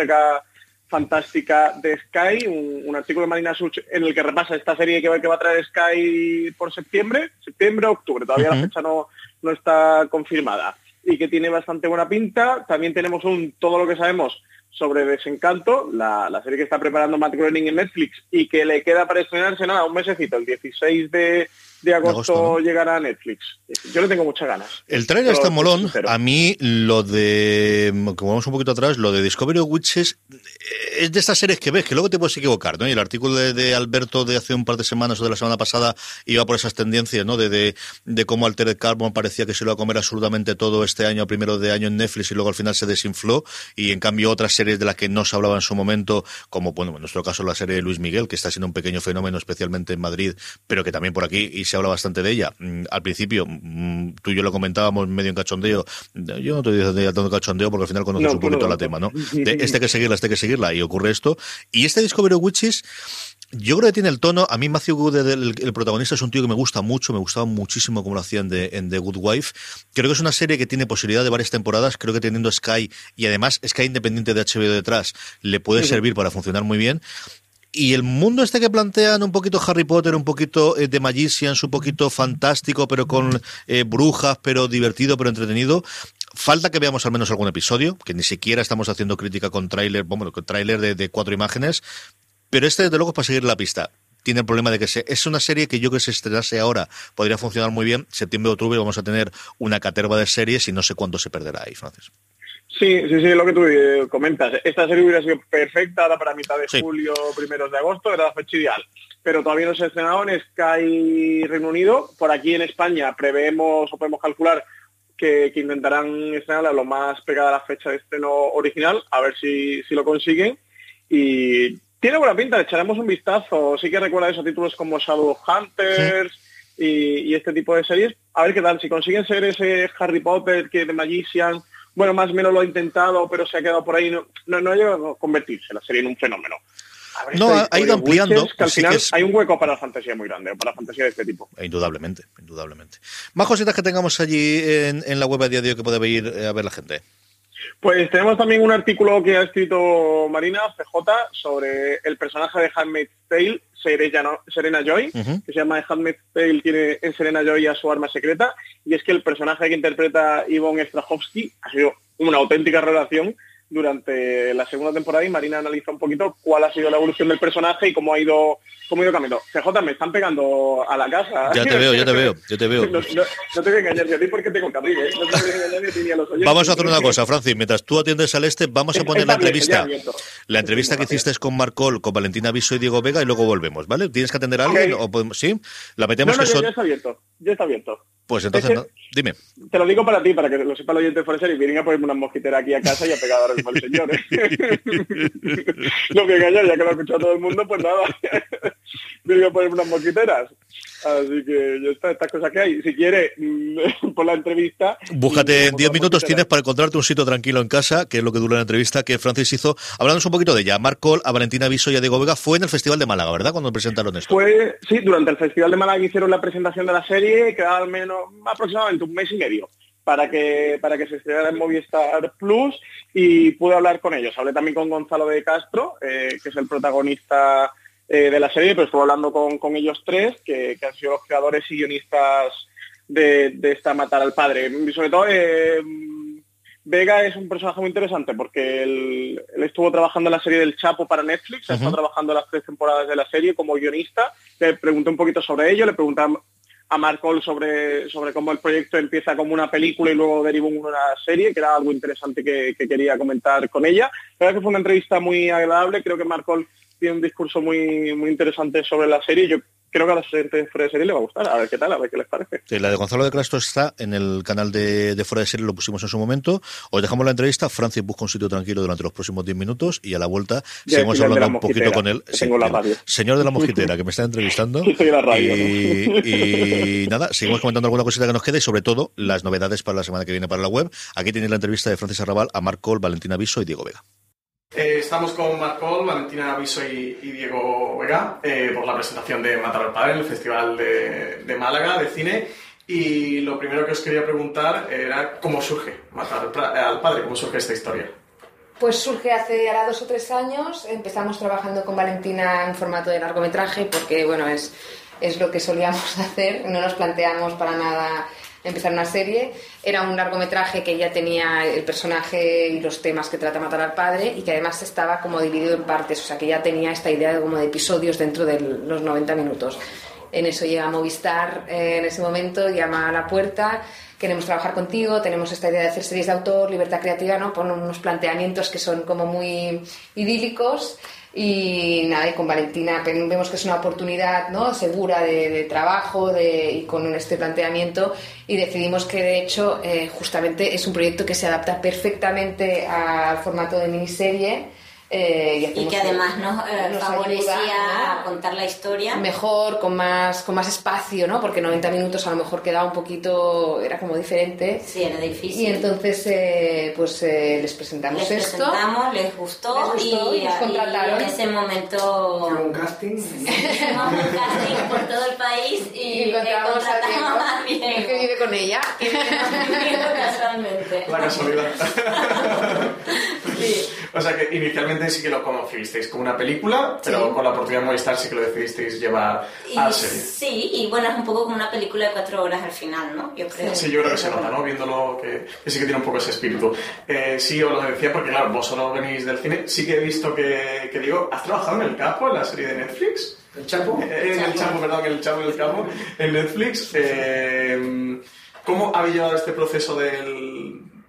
fantástica de Sky, un, un artículo de Marina Such en el que repasa esta serie que va, que va a traer Sky por septiembre, septiembre octubre, todavía la fecha no, no está confirmada y que tiene bastante buena pinta. También tenemos un todo lo que sabemos sobre Desencanto, la, la serie que está preparando Matt Groening en Netflix y que le queda para estrenarse nada, un mesecito, el 16 de, de agosto, agosto, ¿no? llegará a Netflix. Yo le tengo muchas ganas. El trailer está molón. sincero. A mí lo de, como vamos un poquito atrás, lo de Discovery of Witches eh, es de estas series que ves, que luego te puedes equivocar, ¿no? Y el artículo de, de Alberto de hace un par de semanas o de la semana pasada iba por esas tendencias, ¿no? De, de, de cómo Altered Carbon parecía que se lo iba a comer absolutamente todo este año, a primero de año en Netflix y luego al final se desinfló. Y en cambio otras series de las que no se hablaba en su momento, como, bueno, en nuestro caso la serie de Luis Miguel, que está siendo un pequeño fenómeno, especialmente en Madrid, pero que también por aquí, y se habla bastante de ella. Mm, Al principio, mm, tú y yo lo comentábamos medio en cachondeo. Yo no te digo tanto cachondeo porque al final conoces No, un tú no poquito la tema, ¿no? De este hay que seguirla, este que seguirla, y ocurre esto. Y este Discovery of Witches, yo creo que tiene el tono. A mí, Matthew Good, el, el protagonista, es un tío que me gusta mucho, me gustaba muchísimo como lo hacían de, en The Good Wife. Creo que es una serie que tiene posibilidad de varias temporadas. Creo que teniendo Sky y además Sky independiente de HBO detrás, le puede servir para funcionar muy bien. Y el mundo este que plantean, un poquito Harry Potter, un poquito eh, de Magicians, un poquito fantástico, pero con eh, brujas, pero divertido, pero entretenido. Falta que veamos al menos algún episodio, que ni siquiera estamos haciendo crítica con tráiler, bueno, con tráiler de, cuatro imágenes, pero este desde luego es para seguir la pista. Tiene el problema de que es una serie que yo que se estrenase ahora podría funcionar muy bien. Septiembre, octubre vamos a tener una caterva de series y no sé cuándo se perderá ahí, Francis. Sí, sí, sí, lo que tú eh, comentas. Esta serie hubiera sido perfecta ahora para mitad de Sí. julio, primeros de agosto, era la fecha ideal. Pero todavía no se ha estrenado en Sky Reino Unido. Por aquí en España preveemos o podemos calcular que, que intentarán estrenarla lo más pegada a la fecha de estreno original, a ver si, si lo consiguen. y tiene buena pinta, le echaremos un vistazo. Sí que recuerda esos títulos como Shadow Hunters y, y este tipo de series. A ver qué tal, si consiguen ser ese Harry Potter que de Magician, bueno, más o menos lo ha intentado, pero se ha quedado por ahí, no, no, no ha llegado a convertirse la serie en un fenómeno. Ver, No, ha- ha ido ampliando, que al final que es- hay un hueco para la fantasía muy grande, para la fantasía de este tipo. Indudablemente, indudablemente. Más cositas que tengamos allí en, en la web a día de hoy que puede ir eh, a ver la gente. Pues tenemos también un artículo que ha escrito Marina CJ sobre el personaje de Handmaid's Tale, Serena, Serena Joy, que se llama Handmaid's Tale, tiene en Serena Joy a su arma secreta, y es que el personaje que interpreta Ivonne Strahovski ha sido una auténtica relación durante la segunda temporada y Marina analiza un poquito cuál ha sido la evolución del personaje y cómo ha ido cómo ha ido cambiando. CJ, me están pegando a la casa. Ya te veo, ya te veo, ya te veo. No, no- no te voy a engañar, ni a ti porque tengo abrir, ¿eh? No te voy a engañar ni a ti ni a los oyentes. Vamos a hacer una cosa, Francis. Mientras tú atiendes al este, vamos a poner la entrevista. La entrevista que hiciste con Marcol, con Valentina Viso y Diego Vega y luego volvemos, ¿vale? ¿Tienes que atender a alguien? Ok. ¿O podemos- ¿Sí? La metemos no, que son... está abierto. Ya está abierto. Pues entonces, que- no- dime. Te lo digo para ti, para que lo sepa el oyente de Foreser y vienen a ponerme una mosquitera aquí a casa y a pegar ahora mismo al señor. ¿eh? no me engañar, ya que lo ha escuchado todo el mundo, pues nada. vienen a ponerme unas mosquiteras. Así que ya está, estas cosas que hay. Si quiere, mm, por la entrevista... Búscate en 10 minutos tienes para encontrarte un sitio tranquilo en casa, que es lo que dura la entrevista que Francis hizo. Hablándonos un poquito de ella. Marcol, a Valentina Viso y a Diego Vega fue en el Festival de Málaga, ¿verdad? Cuando presentaron esto. Fue, sí, durante el Festival de Málaga hicieron la presentación de la serie, quedaba al menos aproximadamente un mes y medio para que para que se estrenara en Movistar Plus y pude hablar con ellos. Hablé también con Gonzalo de Castro, eh, que es el protagonista eh, de la serie, pero estuve hablando con, con ellos tres, que, que han sido los creadores y guionistas de, de esta Matar al Padre. Y sobre todo, eh, Vega es un personaje muy interesante porque él, él estuvo trabajando en la serie del Chapo para Netflix, ha estado trabajando las tres temporadas de la serie como guionista. Le pregunté un poquito sobre ello, le pregunté a- Marcol sobre, sobre cómo el proyecto empieza como una película y luego derivó en una serie, que era algo interesante que, que quería comentar con ella. La verdad que fue una entrevista muy agradable, creo que Marcol tiene un discurso muy, muy interesante sobre la serie. Yo creo que a la gente de Fuera de Serie le va a gustar, a ver qué tal, a ver qué les parece. Sí, La de Gonzalo de Castro está en el canal de, de Fuera de Serie, lo pusimos en su momento. Os dejamos la entrevista. Francis busca un sitio tranquilo durante los próximos 10 minutos y a la vuelta Ya seguimos hablando la un poquito con él. que tengo la el radio. señor de la mosquitera que me está entrevistando. La radio, y, y nada, seguimos comentando alguna cosita que nos quede y sobre todo las novedades para la semana que viene para la web. Aquí tenéis la entrevista de Francis Arrabal a Marcol, Valentina Viso y Diego Vega. Eh, estamos con Marcol, Valentina Aviso y, Diego Vega eh, por la presentación de Matar al Padre en el Festival de, de Málaga de Cine. Y lo primero que os quería preguntar era cómo surge Matar al Padre, cómo surge esta historia. Pues surge hace ahora dos o tres años. Empezamos trabajando con Valentina en formato de largometraje porque, bueno, es, es lo que solíamos hacer. No nos planteamos para nada empezar una serie. Era un largometraje que ya tenía el personaje y los temas que trata Matar al Padre y que además estaba como dividido en partes, o sea que ya tenía esta idea de como de episodios dentro de los 90 minutos. En eso llega Movistar eh, en ese momento, llama a la puerta, queremos trabajar contigo, tenemos esta idea de hacer series de autor, libertad creativa, ¿no? Pon unos planteamientos que son como muy idílicos y nada, y con Valentina vemos que es una oportunidad ¿no? segura de, de trabajo de, y con este planteamiento y decidimos que de hecho eh, justamente es un proyecto que se adapta perfectamente al formato de miniserie eh, Y que además nos, eh, nos favorecía ayuda, ¿no? a contar la historia. mejor, con más, con más espacio, ¿no? Porque 90 minutos a lo mejor quedaba un poquito, era como diferente. Sí, era difícil. Y entonces, eh, pues eh, les presentamos les esto. presentamos, les gustó, Les gustó y nos y, contrataron. y en ese momento un casting. hicimos un casting por todo el país y, Y encontramos a contratamos a Diego, Diego, que vive con ella. que vive casualmente. La casualidad. O sea que inicialmente sí que lo conocisteis como una película, pero Sí. con la oportunidad de Movistar sí que lo decidisteis llevar Y a serie. sí, y bueno, es un poco como una película de cuatro horas al final, ¿no? Yo creo. Sí, yo creo que se nota, ¿no? Viéndolo que, que sí que tiene un poco ese espíritu. Eh, sí, os lo decía porque, claro, vosotros venís del cine. Sí que he visto que, que digo, ¿has trabajado en El Capo, en la serie de Netflix? ¿El Chapo? Eh, en El Chapo, perdón, en El Chapo del Capo, en Netflix. Eh, ¿Cómo habéis llevado este proceso del,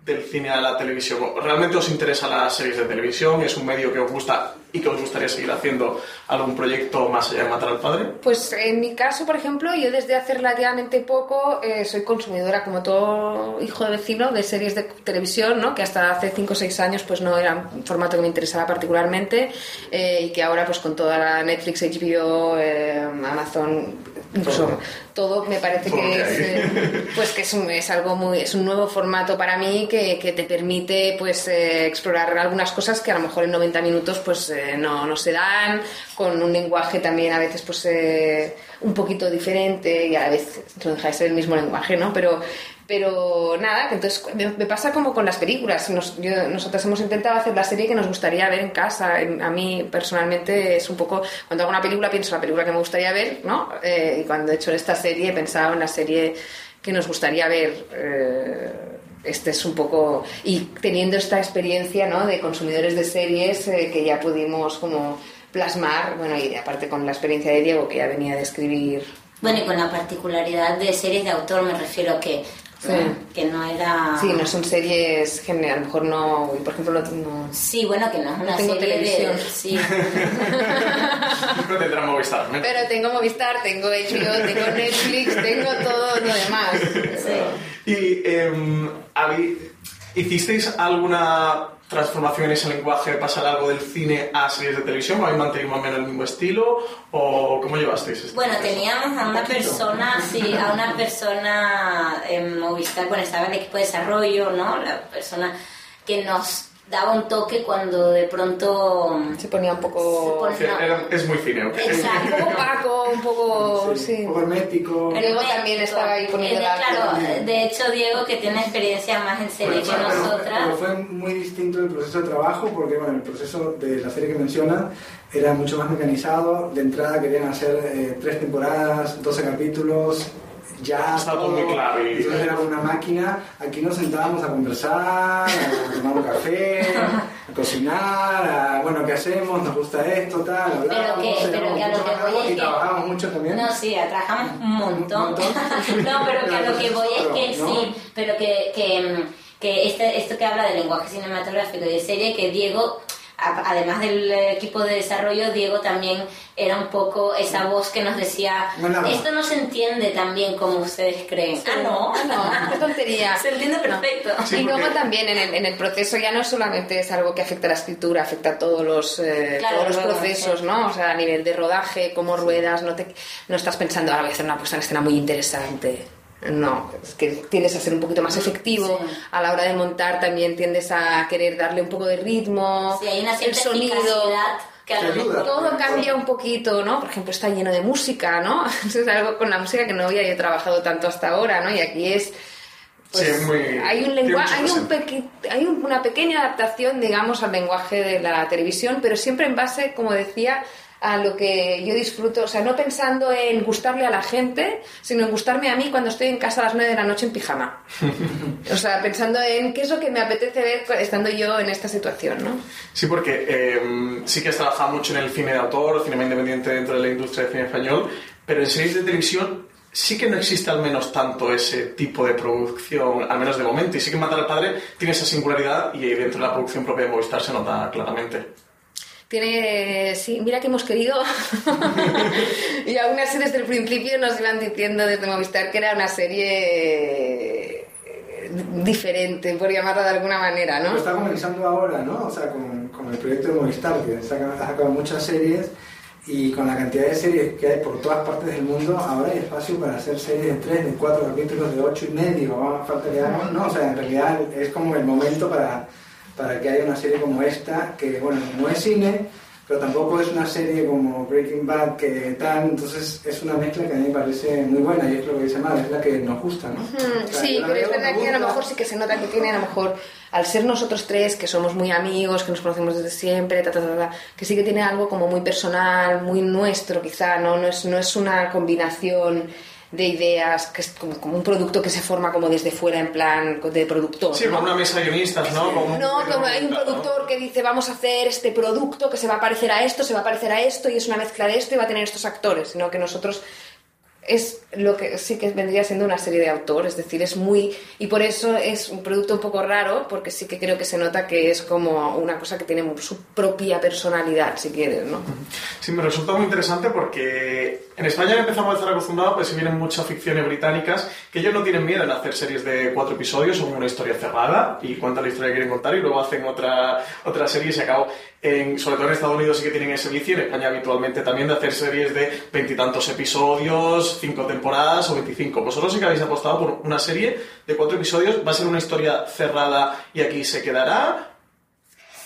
del cine a la televisión? ¿Realmente os interesan las series de televisión? ¿Es un medio que os gusta y que os gustaría seguir haciendo algún proyecto más allá de Matar al Padre? Pues en mi caso, por ejemplo, yo desde hace relativamente poco eh, soy consumidora, como todo hijo de vecino, de series de televisión, ¿no? que hasta hace 5 o 6 años pues no era un formato que me interesaba particularmente eh, y que ahora pues con toda la Netflix, HBO, eh, Amazon, incluso todo me parece Todo que es, eh, pues que es un, es algo muy es un nuevo formato para mí que, que te permite pues eh, explorar algunas cosas que a lo mejor en 90 minutos pues eh, no, no se dan con un lenguaje también a veces pues eh, un poquito diferente y a la vez no deja de ser el mismo lenguaje no pero pero nada, entonces me, pasa como con las películas. Nos- yo- nosotros hemos intentado hacer la serie que nos gustaría ver en casa. A mí personalmente es un poco, cuando hago una película pienso en la película que me gustaría ver, ¿no? Eh, y cuando he hecho esta serie he pensado en la serie que nos gustaría ver. Eh, este es un poco y teniendo esta experiencia ¿no? de consumidores de series eh, que ya pudimos como plasmar bueno y aparte con la experiencia de Diego que ya venía de escribir Bueno, y con la particularidad de series de autor me refiero que, Sí. que no era... Sí, no son series que a lo mejor no. Por ejemplo, no. no- Sí, bueno, que no es una tengo serie televisión. de... Sí. No tendrá Movistar, ¿no? Pero tengo Movistar, tengo HBO, tengo Netflix, tengo todo lo demás. ¿Y em, habí- hicisteis alguna transformación en ese lenguaje de pasar algo del cine a series de televisión? ¿O habéis mantenido más o menos el mismo estilo? ¿O cómo llevasteis esto? Bueno, teníamos a una persona, sí, a una persona en Movistar, bueno, estaba en el equipo de desarrollo, ¿no? La persona que nos daba un toque cuando de pronto... Se ponía un poco... Se ponía- Era- es muy cine, ¿ok? Exacto. Un poco opaco, un poco. Sí. Poco hermético. Diego también estaba ahí poniendo la. Claro, de hecho Diego que tiene experiencia más en serie Pero que pero- nosotras. pero fue muy distinto el proceso de trabajo porque bueno, el proceso de la serie que menciona era mucho más mecanizado. De entrada querían hacer eh, tres temporadas, 12 capítulos, ya Estaba todo muy claro Entonces era una máquina. Aquí nos sentábamos a conversar, a tomar un café, a cocinar, a, bueno, ¿qué hacemos? Nos gusta esto, tal, Pero que, pero que a lo que voy y trabajábamos mucho también. No, sí, trabajamos un montón. Un montón. no, pero que a lo que voy es que ¿no? sí, pero que, que, que este, esto que habla del lenguaje cinematográfico y de serie, que Diego, además del equipo de desarrollo, Diego también era un poco esa voz que nos decía, Bueno. esto no se entiende tan bien como ustedes creen. Ah, no, No, qué tontería. Se entiende perfecto. Sí, y luego también en el, en el proceso ya no solamente es algo que afecta a la escritura, afecta a todos los, eh, Claro, todos los luego, procesos, sí. ¿no? O sea, a nivel de rodaje, cómo ruedas, no, te, no estás pensando, ahora voy a hacer una puesta en escena muy interesante. No, es que tiendes a ser un poquito más efectivo Sí. a la hora de montar, también tiendes a querer darle un poco de ritmo, Sí, hay una el sonido. que. Todo cambia un poquito, ¿no? Por ejemplo, está lleno de música, ¿no? Eso es algo con la música que no había yo trabajado tanto hasta ahora, ¿no? Y aquí es pues, Sí, es muy- hay un lenguaje, hay, un peque- hay un- una pequeña adaptación, digamos, al lenguaje de la televisión, pero siempre en base, como decía, a lo que yo disfruto, o sea, no pensando en gustarle a la gente, sino en gustarme a mí cuando estoy en casa a las 9 de la noche en pijama. O sea, pensando en qué es lo que me apetece ver estando yo en esta situación, ¿no? Sí, porque eh, sí que has trabajado mucho en el cine de autor, cinema independiente dentro de la industria del cine español, pero en series de televisión sí que no existe al menos tanto ese tipo de producción, al menos de momento, y sí que Matar al Padre tiene esa singularidad y dentro de la producción propia de Movistar se nota claramente. Tiene, sí, mira que hemos querido. y aún así desde el principio nos iban diciendo desde Movistar que era una serie eh, diferente, por llamarla de alguna manera, Lo ¿no? está comenzando ahora, ¿no? O sea, con, con el proyecto de Movistar, que saca- ha sacado muchas series y con la cantidad de series que hay por todas partes del mundo, ahora hay espacio para hacer series de 3, de 4 capítulos, de 8 y medio, vamos, falta que ¿no? O sea, en realidad es como el momento para, para que haya una serie como esta, que, bueno, no es cine, pero tampoco es una serie como Breaking Bad que tal, entonces es una mezcla que a mí me parece muy buena y es lo que dice Mar, es la que nos gusta, ¿no? Mm, Sí, la pero es verdad que a lo mejor sí que se nota que tiene, a lo mejor, al ser nosotros tres, que somos muy amigos, que nos conocemos desde siempre, ta, ta, ta, ta, que sí que tiene algo como muy personal, muy nuestro quizá, ¿no? No es, no es una combinación de ideas, que es como, como un producto que se forma como desde fuera, en plan de productor, Sí, ¿no? con una mesa de guionistas, ¿no? Como un- No, como hay un productor que dice vamos a hacer este producto que se va a parecer a esto, se va a parecer a esto y es una mezcla de esto y va a tener estos actores, sino que nosotros es lo que sí que vendría siendo una serie de autor, es decir, es muy... Y por eso es un producto un poco raro, porque sí que creo que se nota que es como una cosa que tiene su propia personalidad, si quieres, ¿no? Sí, me resulta muy interesante porque en España empezamos a estar acostumbrados, pues si vienen muchas ficciones británicas, que ellos no tienen miedo en hacer series de cuatro episodios, son una historia cerrada y cuentan la historia que quieren contar y luego hacen otra, otra serie y se acabó. En, sobre todo en Estados Unidos sí que tienen ese vicio, en España habitualmente también de hacer series de veintitantos episodios, cinco temporadas o veinticinco. Vosotros sí que habéis apostado por una serie de cuatro episodios, va a ser una historia cerrada y aquí se quedará,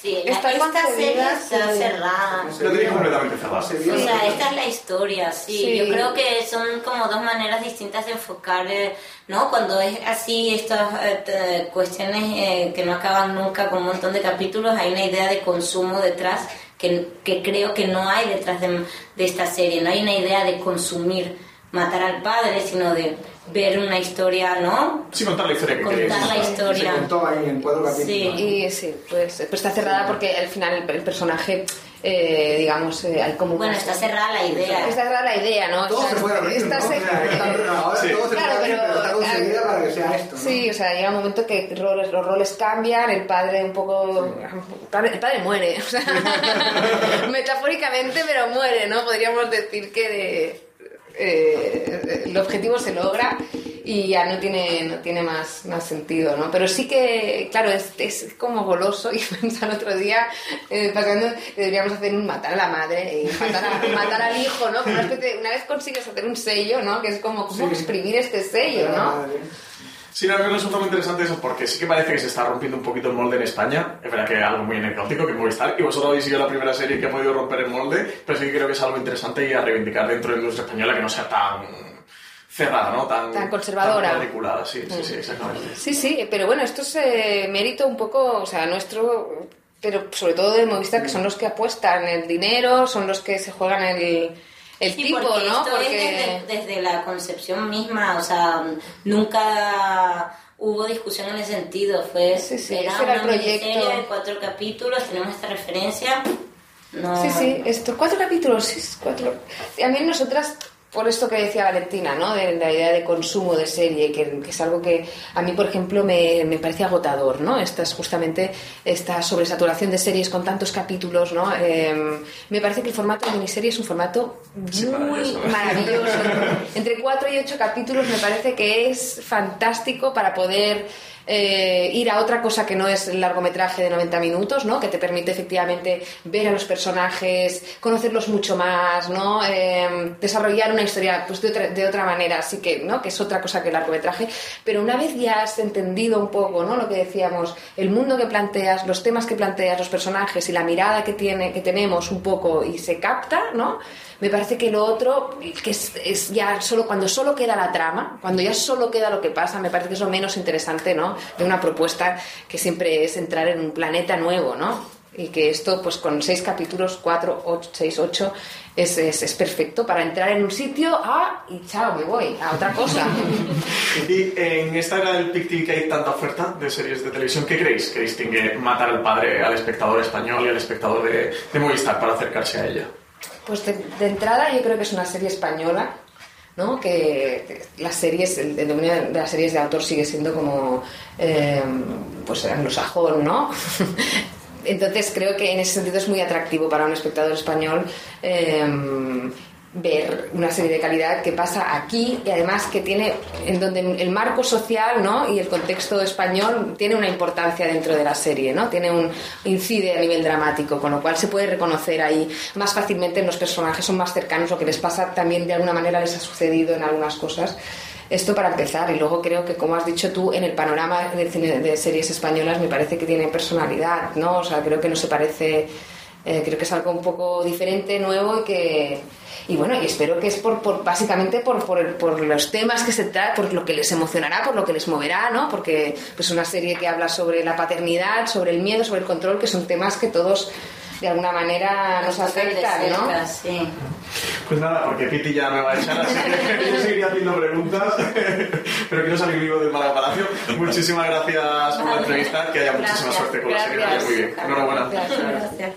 Sí, la- esta serie está cerrada. Lo tenéis completamente cerrado. O sea, esta es la historia, sí. Sí. Yo creo que son como dos maneras distintas de enfocar, eh, ¿no? Cuando es así, estas eh, cuestiones eh, que no acaban nunca con un montón de capítulos, hay una idea de consumo detrás que, que creo que no hay detrás de, de esta serie. No hay una idea de consumir, matar al padre, sino de ver una historia, ¿no? Sí, contar la historia que Contar la historia. Se contó ahí en cuatro capítulos. Sí. Y sí, pues, pues está cerrada porque al final el, el personaje, eh, digamos, eh, hay como... Bueno, está cerrada la idea. Está cerrada la idea, ¿no? Todo O sea, se puede abrir, está ¿no? Se- ahora Sí. todo se Claro, puede abrir, pero- pero está conseguida para que sea esto. ¿no? Sí, o sea, llega un momento que roles, los roles cambian, el padre un poco... El padre, el padre muere, o sea, metafóricamente, pero muere, ¿no? Podríamos decir que de- eh, el objetivo se logra y ya no tiene, no tiene más, más sentido, ¿no? Pero sí que, claro, es, es como goloso y pensar otro día, eh, pasando, deberíamos hacer un matar a la madre y matar, a- matar al hijo, ¿no? Especie una vez consigues hacer un sello, ¿no? Que es como, ¿cómo Sí. exprimir este sello, no? Sí, mí me resulta muy interesante eso porque sí que parece que se está rompiendo un poquito el molde en España. Es verdad que es algo muy anecdótico que Movistar y vosotros habéis sido la primera serie que ha podido romper el molde, pero sí que creo que es algo interesante y a reivindicar dentro de la industria española que no sea tan cerrada, ¿no? Tan, Tan conservadora. Tan sí, sí, sí, exactamente. Sí, sí, pero bueno, esto es eh, mérito un poco, o sea, nuestro, pero sobre todo de Movistar, que son los que apuestan el dinero, son los que se juegan el, el Sí, tipo, porque ¿no? esto es desde, desde la concepción misma, o sea, nunca hubo discusión en ese sentido, fue Sí, sí, era era una miniserie de cuatro capítulos, tenemos esta referencia, no... Sí, sí, esto, cuatro capítulos, sí, cuatro. También nosotras, por esto que decía Valentina, ¿no? De la idea de consumo de serie, que, que es algo que a mí, por ejemplo, me, me parece agotador, ¿no? Esta es justamente esta sobresaturación de series con tantos capítulos, ¿no? Eh, me parece que el formato de miniserie es un formato Sí, muy maravilloso. Entre cuatro y ocho capítulos me parece que es fantástico para poder eh, ir a otra cosa que no es el largometraje de 90 minutos, ¿no? Que te permite efectivamente ver a los personajes, conocerlos mucho más, ¿no? Eh, desarrollar una historia pues, de, otra, de otra manera, así que, ¿no? Que es otra cosa que el largometraje. Pero una vez ya has entendido un poco, ¿no? Lo que decíamos, el mundo que planteas, los temas que planteas, los personajes y la mirada que, tiene, que tenemos un poco y se capta, ¿no? Me parece que lo otro, que es, es ya solo cuando solo queda la trama, cuando ya solo queda lo que pasa, me parece que es lo menos interesante, ¿no? De una propuesta que siempre es entrar en un planeta nuevo, ¿no? Y que esto, pues con seis capítulos, cuatro, ocho, seis, ocho, es, es, es perfecto para entrar en un sitio, ah, y chao, me voy a otra cosa. Y en esta era del Pic TV que hay tanta oferta de series de televisión, ¿qué creéis que distingue matar al padre al espectador español y al espectador de, de Movistar para acercarse a ella? Pues de, entrada yo creo que es una serie española, ¿no? Que las series, el, el dominio de las series de autor sigue siendo como, eh, pues anglosajón, ¿no? Entonces creo que en ese sentido es muy atractivo para un espectador español eh, ver una serie de calidad que pasa aquí y además que tiene en donde el marco social ¿no? y el contexto español tiene una importancia dentro de la serie no tiene un incide a nivel dramático con lo cual se puede reconocer ahí más fácilmente en los personajes son más cercanos lo que les pasa también de alguna manera les ha sucedido en algunas cosas esto para empezar, y luego creo que, como has dicho tú, en el panorama cine de series españolas me parece que tiene personalidad, ¿no? O sea, creo que no se parece, eh, creo que es algo un poco diferente, nuevo y que. Y bueno, y espero que es por, por básicamente por, por, los temas que se trata, por lo que les emocionará, por lo que les moverá, ¿no? Porque pues, es una serie que habla sobre la paternidad, sobre el miedo, sobre el control, que son temas que todos de alguna manera nos afectan, ¿no? cerca, sí. Pues nada, porque Piti ya me va a echar, así que yo seguiría haciendo preguntas, pero quiero salir vivo del Málaga Palacio. Muchísimas gracias por la entrevista, que haya muchísima Gracias. suerte con la serie, que vaya muy bien. Enhorabuena. Gracias.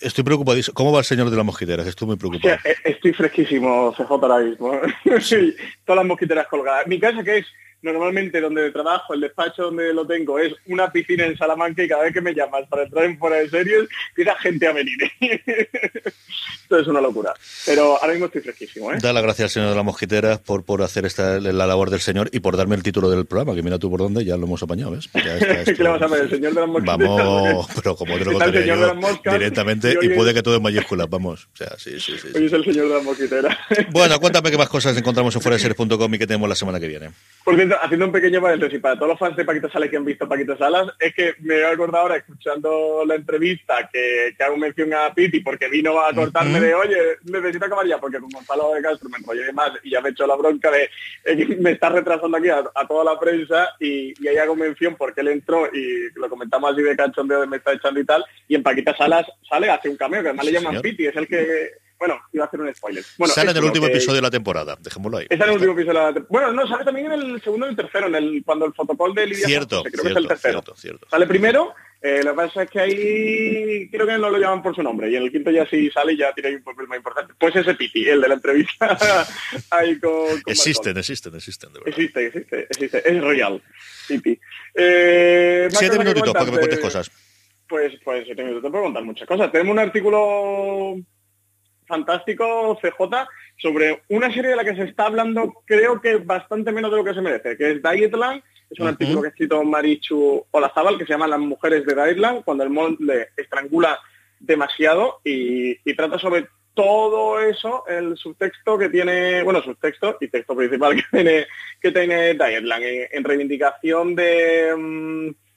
Estoy preocupadísimo. ¿Cómo va el señor de las mosquiteras? Estoy muy preocupado. Eh, estoy fresquísimo, CJ ahora mismo. Todas las mosquiteras colgadas. Mi casa que es normalmente donde trabajo, el despacho donde lo tengo, es una piscina en Salamanca y cada vez que me llamas para entrar en fuera de series, pida gente a venir. Esto es una locura. Pero ahora mismo estoy fresquísimo. ¿eh? Da las gracias al señor de la mosquitera por, por hacer esta, la labor del señor y por darme el título del programa, que mira tú por dónde, ya lo hemos apañado, ¿ves? Ya está ¿Qué le vas a ver? El señor de las mosquiteras. Vamos, pero como te lo contaré yo directamente y puede que todo en mayúsculas, vamos. O sea, sí, sí, sí. Hoy es el señor de las mosquiteras. Bueno, cuéntame qué más cosas encontramos en fuera de series.com y qué tenemos la semana que viene. Por cierto, haciendo un pequeño paréntesis para todos los fans de Paquito Salas que han visto Paquito Salas, es que me he acordado ahora escuchando la entrevista que, que hago mención a Piti porque vino a cortarme de, oye, necesito acabar ya, porque con Gonzalo de Castro me enrollé más y ya me he hecho la bronca de que me está retrasando aquí a, toda la prensa y, y ahí hago mención porque él entró y lo comentamos así de cachondeo de me está echando y tal, y en Paquita Salas sale, hace un cameo, que además le llaman Piti, es el que bueno, iba a hacer un spoiler. Bueno, sale en el último episodio de la temporada, dejémoslo ahí. Sale en el último episodio de la temporada. Bueno, no, sale también en el segundo y el tercero, en el, cuando el fotocall de Lidia cierto, creo que es el tercero. Cierto, Sale primero, eh, lo que pasa es que ahí creo que no lo llaman por su nombre, y en el quinto ya sí sale y ya tiene un papel más importante. Pues ese Piti, el de la entrevista ahí con, existen, existen, existen, de verdad. Existe, existe, existe. Es Royal, Piti. Eh, Siete minutitos para que me cuentes cosas. Pues, pues te puedo contar muchas cosas. Tenemos un artículo fantástico, CJ, sobre una serie de la que se está hablando creo que bastante menos de lo que se merece, que es Dietland. Es un artículo que ha escrito Marichu Olazábal que se llama Las mujeres de Dietland, cuando el molde estrangula demasiado y, trata sobre todo eso, el subtexto que tiene, bueno, subtexto y texto principal que tiene, que tiene Dietland, en, reivindicación de... Mm,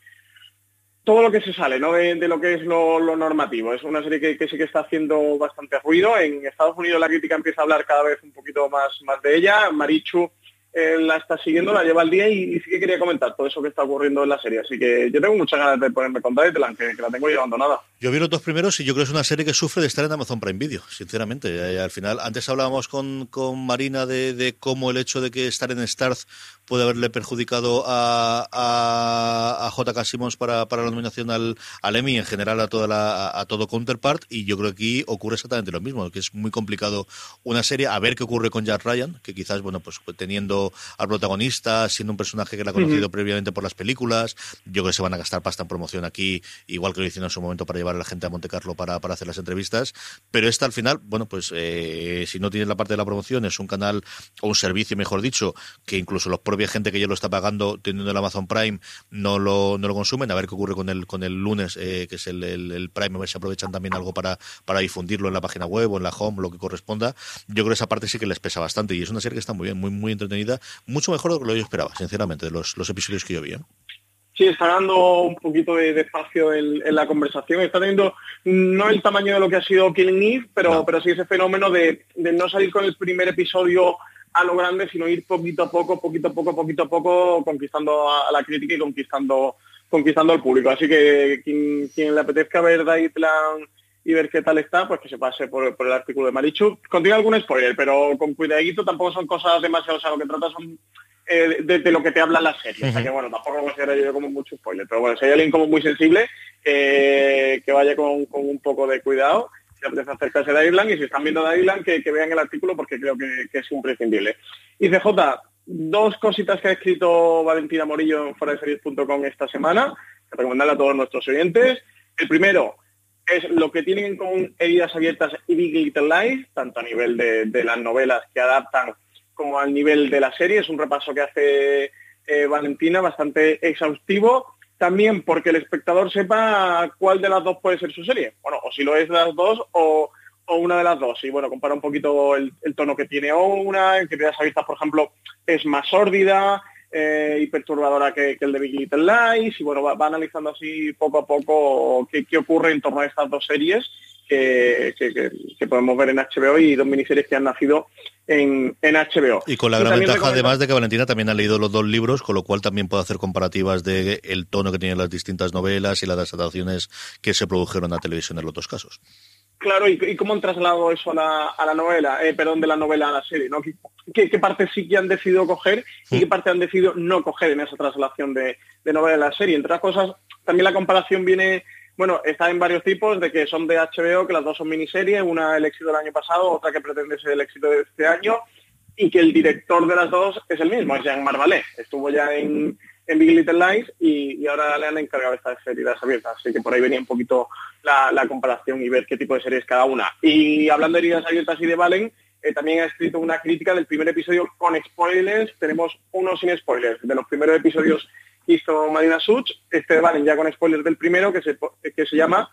todo lo que se sale ¿no? de, lo que es lo, normativo. Es una serie que, sí que está haciendo bastante ruido. En Estados Unidos la crítica empieza a hablar cada vez un poquito más, más de ella. Marichu eh, la está siguiendo, la lleva al día y, sí que quería comentar todo eso que está ocurriendo en la serie. Así que yo tengo muchas ganas de ponerme con Deadline, que, que la tengo ya abandonada. Yo vi los dos primeros y yo creo que es una serie que sufre de estar en Amazon Prime Video, sinceramente. Eh, al final, antes hablábamos con, con Marina de, de, cómo el hecho de que estar en Starz puede haberle perjudicado a, a, a JK Simmons para, para, la nominación al, al Emmy, en general a, toda la, a, todo Counterpart, y yo creo que aquí ocurre exactamente lo mismo, que es muy complicado una serie, a ver qué ocurre con Jack Ryan, que quizás, bueno, pues teniendo al protagonista, siendo un personaje que la ha conocido previamente por las películas, yo creo que se van a gastar pasta en promoción aquí, igual que lo hicieron en su momento para llevar a la gente a Monte Carlo para, para hacer las entrevistas, pero esta al final, bueno, pues eh, si no tienes la parte de la promoción, es un canal o un servicio, mejor dicho, que incluso los propia gente que ya lo está pagando teniendo el Amazon Prime no lo, no lo consumen, a ver qué ocurre con el, con el lunes, eh, que es el, el, Prime, a ver si aprovechan también algo para, para difundirlo en la página web o en la home, lo que corresponda. Yo creo que esa parte sí que les pesa bastante y es una serie que está muy bien, muy, muy entretenida, mucho mejor de lo que yo esperaba, sinceramente, de los, los episodios que yo vi. ¿eh? Sí, está dando un poquito de, espacio en, la conversación. Está teniendo no el tamaño de lo que ha sido Killing Eve, pero, pero sí ese fenómeno de, de, no salir con el primer episodio a lo grande, sino ir poquito a poco, poquito a poco, poquito a poco, conquistando a, la crítica y conquistando conquistando al público. Así que quien, le apetezca ver Plan y ver qué tal está, pues que se pase por, el artículo de Marichu. Contiene algún spoiler, pero con cuidadito tampoco son cosas demasiado, o sea, lo que trata son eh, de, lo que te habla la serie. O sea que bueno, tampoco lo considero yo como mucho spoiler. Pero bueno, si hay alguien como muy sensible, eh, que vaya con, con un poco de cuidado si apetece acercarse de Island y si están viendo de Island que, vean el artículo porque creo que, es imprescindible. Y CJ, dos cositas que ha escrito Valentina Morillo en foradeseries.com esta semana, que recomendarle a todos nuestros oyentes. El primero es lo que tienen con Heridas Abiertas y Big Little Lies, tanto a nivel de, las novelas que adaptan como al nivel de la serie. Es un repaso que hace eh, Valentina bastante exhaustivo también porque el espectador sepa cuál de las dos puede ser su serie. Bueno, o si lo es de las dos o, una de las dos. Y bueno, compara un poquito el, tono que tiene una, en que te Abiertas, por ejemplo, es más sórdida eh, y perturbadora que, el de Big Little Lies. Y bueno, va, analizando así poco a poco qué, qué ocurre en torno a estas dos series que, podemos ver en HBO y dos miniseries que han nacido en, HBO. Y con la gran ventaja además de que Valentina también ha leído los dos libros, con lo cual también puede hacer comparativas de el tono que tienen las distintas novelas y las adaptaciones que se produjeron a televisión en los dos casos. Claro, ¿y, cómo han trasladado eso a la, novela, eh, perdón, de la novela a la serie? ¿no? ¿Qué, qué, parte sí que han decidido coger y qué mm. parte han decidido no coger en esa traslación de, de novela a la serie? Entre otras cosas, también la comparación viene Bueno, está en varios tipos, de que son de HBO, que las dos son miniseries, una el éxito del año pasado, otra que pretende ser el éxito de este año, y que el director de las dos es el mismo, es Jean Marvalet. Estuvo ya en, en Big Little Lies y, ahora le han encargado estas series abiertas, así que por ahí venía un poquito la, comparación y ver qué tipo de series cada una. Y hablando de heridas abiertas y de Valen, eh, también ha escrito una crítica del primer episodio con spoilers, tenemos uno sin spoilers, de los primeros episodios hizo Marina Such, este Valen ya con spoilers del primero, que se, que se llama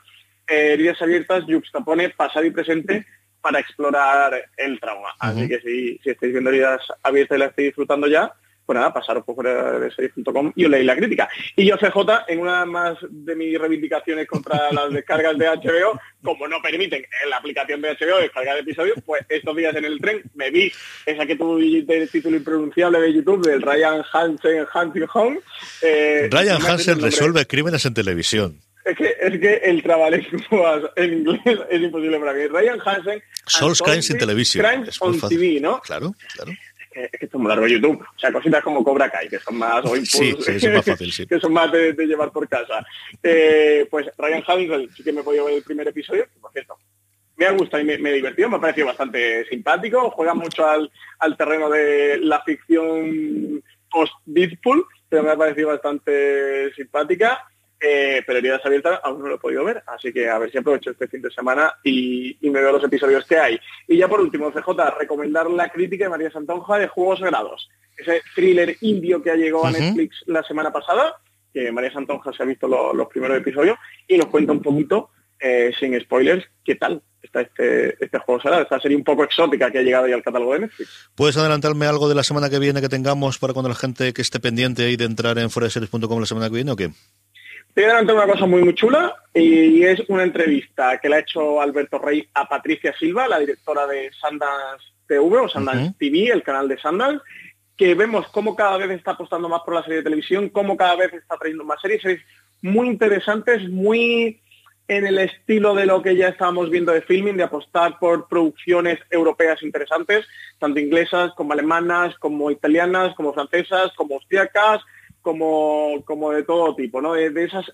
eh, Heridas abiertas, yuxtapone pasado y presente para explorar el trauma. Así que si, si estáis viendo heridas abiertas y la estáis disfrutando ya, pues nada, pasaros por fuera de series.com y os leéis la crítica. Y yo, CJ, en una más de mis reivindicaciones contra las descargas de HBO, como no permiten en la aplicación de HBO descargar episodios, pues estos días en el tren me vi esa que tuvo el título impronunciable de YouTube del Ryan Hansen Hunting Home. Eh, Ryan Hansen resuelve crímenes en televisión. Es que, es que el trabalenguas en inglés es imposible para mí. Ryan Hansen... Souls Crimes in Television. Crimes on TV, ¿no? Claro, claro es que esto es muy largo YouTube. O sea, cositas como Cobra Kai, que son más, o sí, más fácil, sí. que son más de, llevar por casa. Eh, pues Ryan Hamilton sí que me he podido ver el primer episodio, por cierto. Me ha gustado y me, me divertido, me ha parecido bastante simpático, juega mucho al, al terreno de la ficción post-Deadpool, pero me ha parecido bastante simpática. Eh, pero heridas abiertas aún no lo he podido ver, así que a ver si aprovecho este fin de semana y, me veo los episodios que hay. Y ya por último, CJ, recomendar la crítica de María Santonja de Juegos Sagrados, ese thriller indio que ha llegado a Netflix la semana pasada, que María Santonja se ha visto los primeros episodios y nos cuenta un poquito, eh, sin spoilers, qué tal está este, este juego sagrado, esta serie un poco exótica que ha llegado ya al catálogo de Netflix. ¿Puedes adelantarme algo de la semana que viene que tengamos para cuando la gente que esté pendiente ahí de entrar en foreseries.com la semana que viene o qué? Te voy a una cosa muy, muy chula y es una entrevista que le ha hecho Alberto Rey a Patricia Silva, la directora de Sundance TV o Sundance TV, el canal de Sundance, que vemos cómo cada vez está apostando más por la serie de televisión, cómo cada vez está trayendo más series, series muy interesantes, muy en el estilo de lo que ya estábamos viendo de filming, de apostar por producciones europeas interesantes, tanto inglesas como alemanas, como italianas, como francesas, como austriacas, como, como de todo tipo, ¿no? De, esas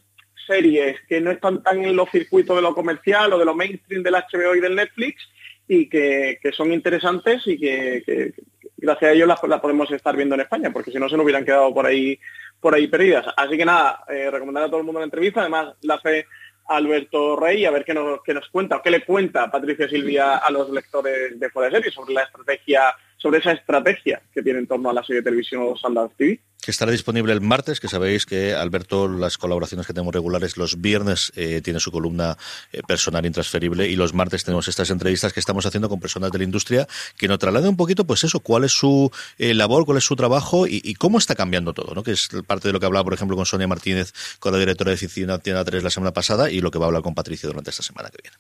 series que no están tan en los circuitos de lo comercial o de lo mainstream del HBO y del Netflix y que, son interesantes y que, gracias a ellos las, podemos estar viendo en España, porque si no se nos hubieran quedado por ahí por ahí perdidas. Así que nada, eh, recomendar a todo el mundo la entrevista, además la fe Alberto Rey a ver qué nos, qué nos cuenta o qué le cuenta Patricia Silvia a los lectores de Fuera de Serie sobre la estrategia sobre esa estrategia que tiene en torno a la serie de televisión Sundance TV. Que estará disponible el martes, que sabéis que Alberto, las colaboraciones que tenemos regulares, los viernes eh, tiene su columna eh, personal intransferible y los martes tenemos estas entrevistas que estamos haciendo con personas de la industria que nos trasladen un poquito, pues eso, cuál es su eh, labor, cuál es su trabajo y, cómo está cambiando todo, ¿no? Que es parte de lo que hablaba, por ejemplo, con Sonia Martínez, con la directora de Oficina Tienda 3 la semana pasada y lo que va a hablar con Patricia durante esta semana que viene.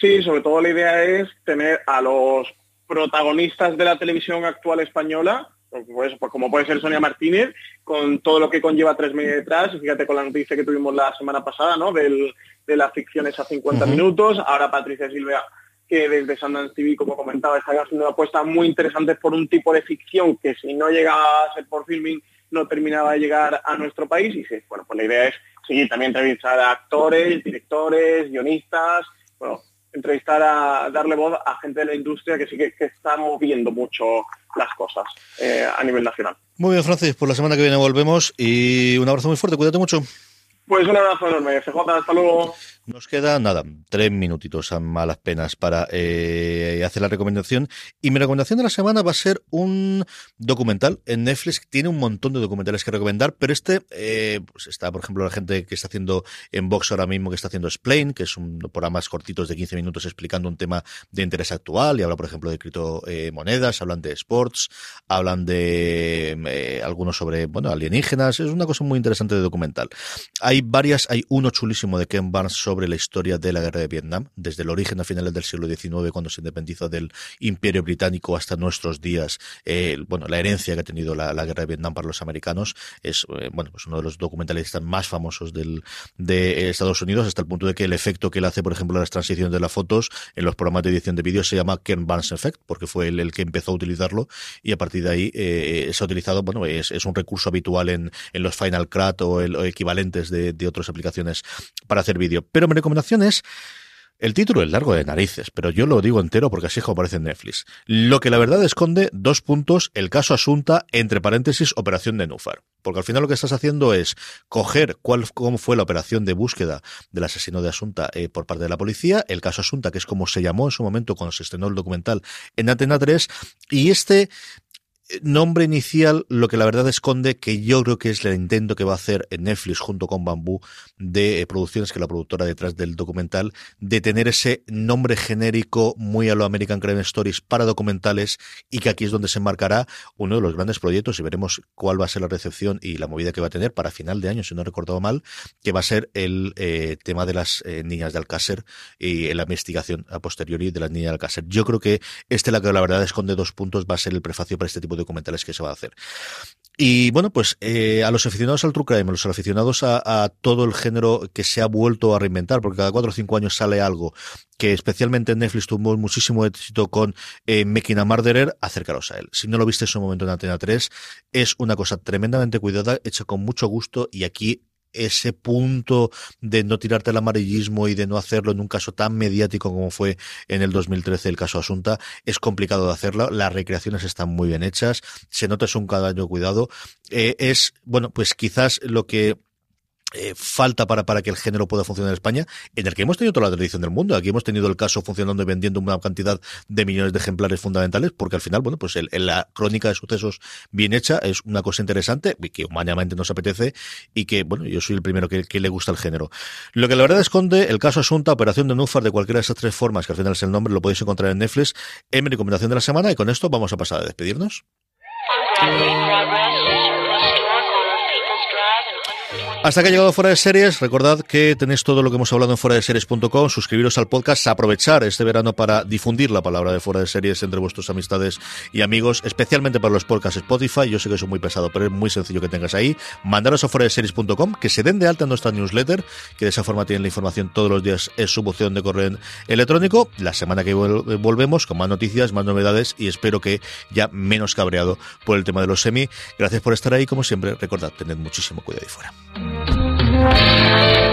Sí, sobre todo la idea es tener a los protagonistas de la televisión actual española, pues, pues, como puede ser Sonia Martínez, con todo lo que conlleva tres meses detrás, fíjate con la noticia que tuvimos la semana pasada, ¿no? de las ficciones a 50 minutos, ahora Patricia Silvia, que desde Sundance TV, como comentaba, está haciendo una apuesta muy interesante por un tipo de ficción que si no llega a ser por filming, no terminaba de llegar a nuestro país, y sí, bueno, pues la idea es seguir también entrevistar a actores, directores, guionistas, bueno, entrevistar a darle voz a gente de la industria que sí que, está moviendo mucho las cosas eh, a nivel nacional. Muy bien, Francis, por la semana que viene volvemos y un abrazo muy fuerte, cuídate mucho. Pues un abrazo enorme, FJ, hasta luego. Nos queda nada, tres minutitos a malas penas para eh, hacer la recomendación. Y mi recomendación de la semana va a ser un documental en Netflix. Tiene un montón de documentales que recomendar, pero este eh, pues está, por ejemplo, la gente que está haciendo en Vox ahora mismo, que está haciendo Explain, que es un programa más cortitos de 15 minutos explicando un tema de interés actual. Y habla, por ejemplo, de criptomonedas, hablan de sports, hablan de eh, algunos sobre bueno alienígenas. Es una cosa muy interesante de documental. Hay varias, hay uno chulísimo de Ken Barnes sobre la historia de la guerra de Vietnam, desde el origen a finales del siglo XIX, cuando se independizó del Imperio Británico, hasta nuestros días. Eh, bueno, la herencia que ha tenido la, guerra de Vietnam para los americanos es, eh, bueno, pues uno de los documentalistas más famosos del, de Estados Unidos, hasta el punto de que el efecto que él hace, por ejemplo, en las transiciones de las fotos en los programas de edición de vídeo se llama Ken Barnes Effect, porque fue él el que empezó a utilizarlo y a partir de ahí eh, se ha utilizado, bueno, es, es, un recurso habitual en, en los Final Cut o, el, equivalentes de, de otras aplicaciones para hacer vídeo. Mi recomendación es el título es largo de narices, pero yo lo digo entero porque así es como aparece en Netflix. Lo que la verdad esconde, dos puntos, el caso Asunta, entre paréntesis, operación de Nufar. Porque al final lo que estás haciendo es coger cuál, cómo fue la operación de búsqueda del asesino de Asunta eh, por parte de la policía, el caso Asunta, que es como se llamó en su momento cuando se estrenó el documental en Atena 3, y este nombre inicial lo que la verdad esconde que yo creo que es el intento que va a hacer Netflix junto con Bambú de eh, producciones, que es la productora detrás del documental, de tener ese nombre genérico muy a lo American Crime Stories para documentales y que aquí es donde se marcará uno de los grandes proyectos y veremos cuál va a ser la recepción y la movida que va a tener para final de año, si no he recordado mal, que va a ser el eh, tema de las eh, niñas de Alcácer y la investigación a posteriori de las niñas de Alcácer. Yo creo que este, la que la verdad esconde dos puntos, va a ser el prefacio para este tipo de documentales que se va a hacer. Y bueno, pues eh, a los aficionados al true crime, a los aficionados a, todo el género que se ha vuelto a reinventar, porque cada cuatro o cinco años sale algo que especialmente en Netflix tuvo muchísimo éxito con eh, a Murderer, acercaros a él. Si no lo viste en su momento en Antena 3, es una cosa tremendamente cuidada, hecha con mucho gusto y aquí ese punto de no tirarte el amarillismo y de no hacerlo en un caso tan mediático como fue en el 2013 el caso Asunta, es complicado de hacerlo. Las recreaciones están muy bien hechas, se nota es un cada cuidado. Eh, es, bueno, pues quizás lo que eh, falta para, para que el género pueda funcionar en España, en el que hemos tenido toda la tradición del mundo. Aquí hemos tenido el caso funcionando y vendiendo una cantidad de millones de ejemplares fundamentales, porque al final, bueno, pues la crónica de sucesos bien hecha es una cosa interesante, que humanamente nos apetece y que, bueno, yo soy el primero que, le gusta el género. Lo que la verdad esconde, el caso Asunta, Operación de Nufar, de cualquiera de esas tres formas, que al final es el nombre, lo podéis encontrar en Netflix, en mi recomendación de la semana, y con esto vamos a pasar a despedirnos. Hasta que ha llegado Fuera de Series, recordad que tenéis todo lo que hemos hablado en fuera de series.com, suscribiros al podcast, aprovechar este verano para difundir la palabra de Fuera de Series entre vuestras amistades y amigos, especialmente para los podcasts Spotify. Yo sé que es muy pesado, pero es muy sencillo que tengas ahí. Mandaros a fuera de series.com, que se den de alta en nuestra newsletter, que de esa forma tienen la información todos los días en su buzón de correo electrónico. La semana que volvemos con más noticias, más novedades y espero que ya menos cabreado por el tema de los semi. Gracias por estar ahí, como siempre. Recordad, tened muchísimo cuidado ahí fuera. Thank you.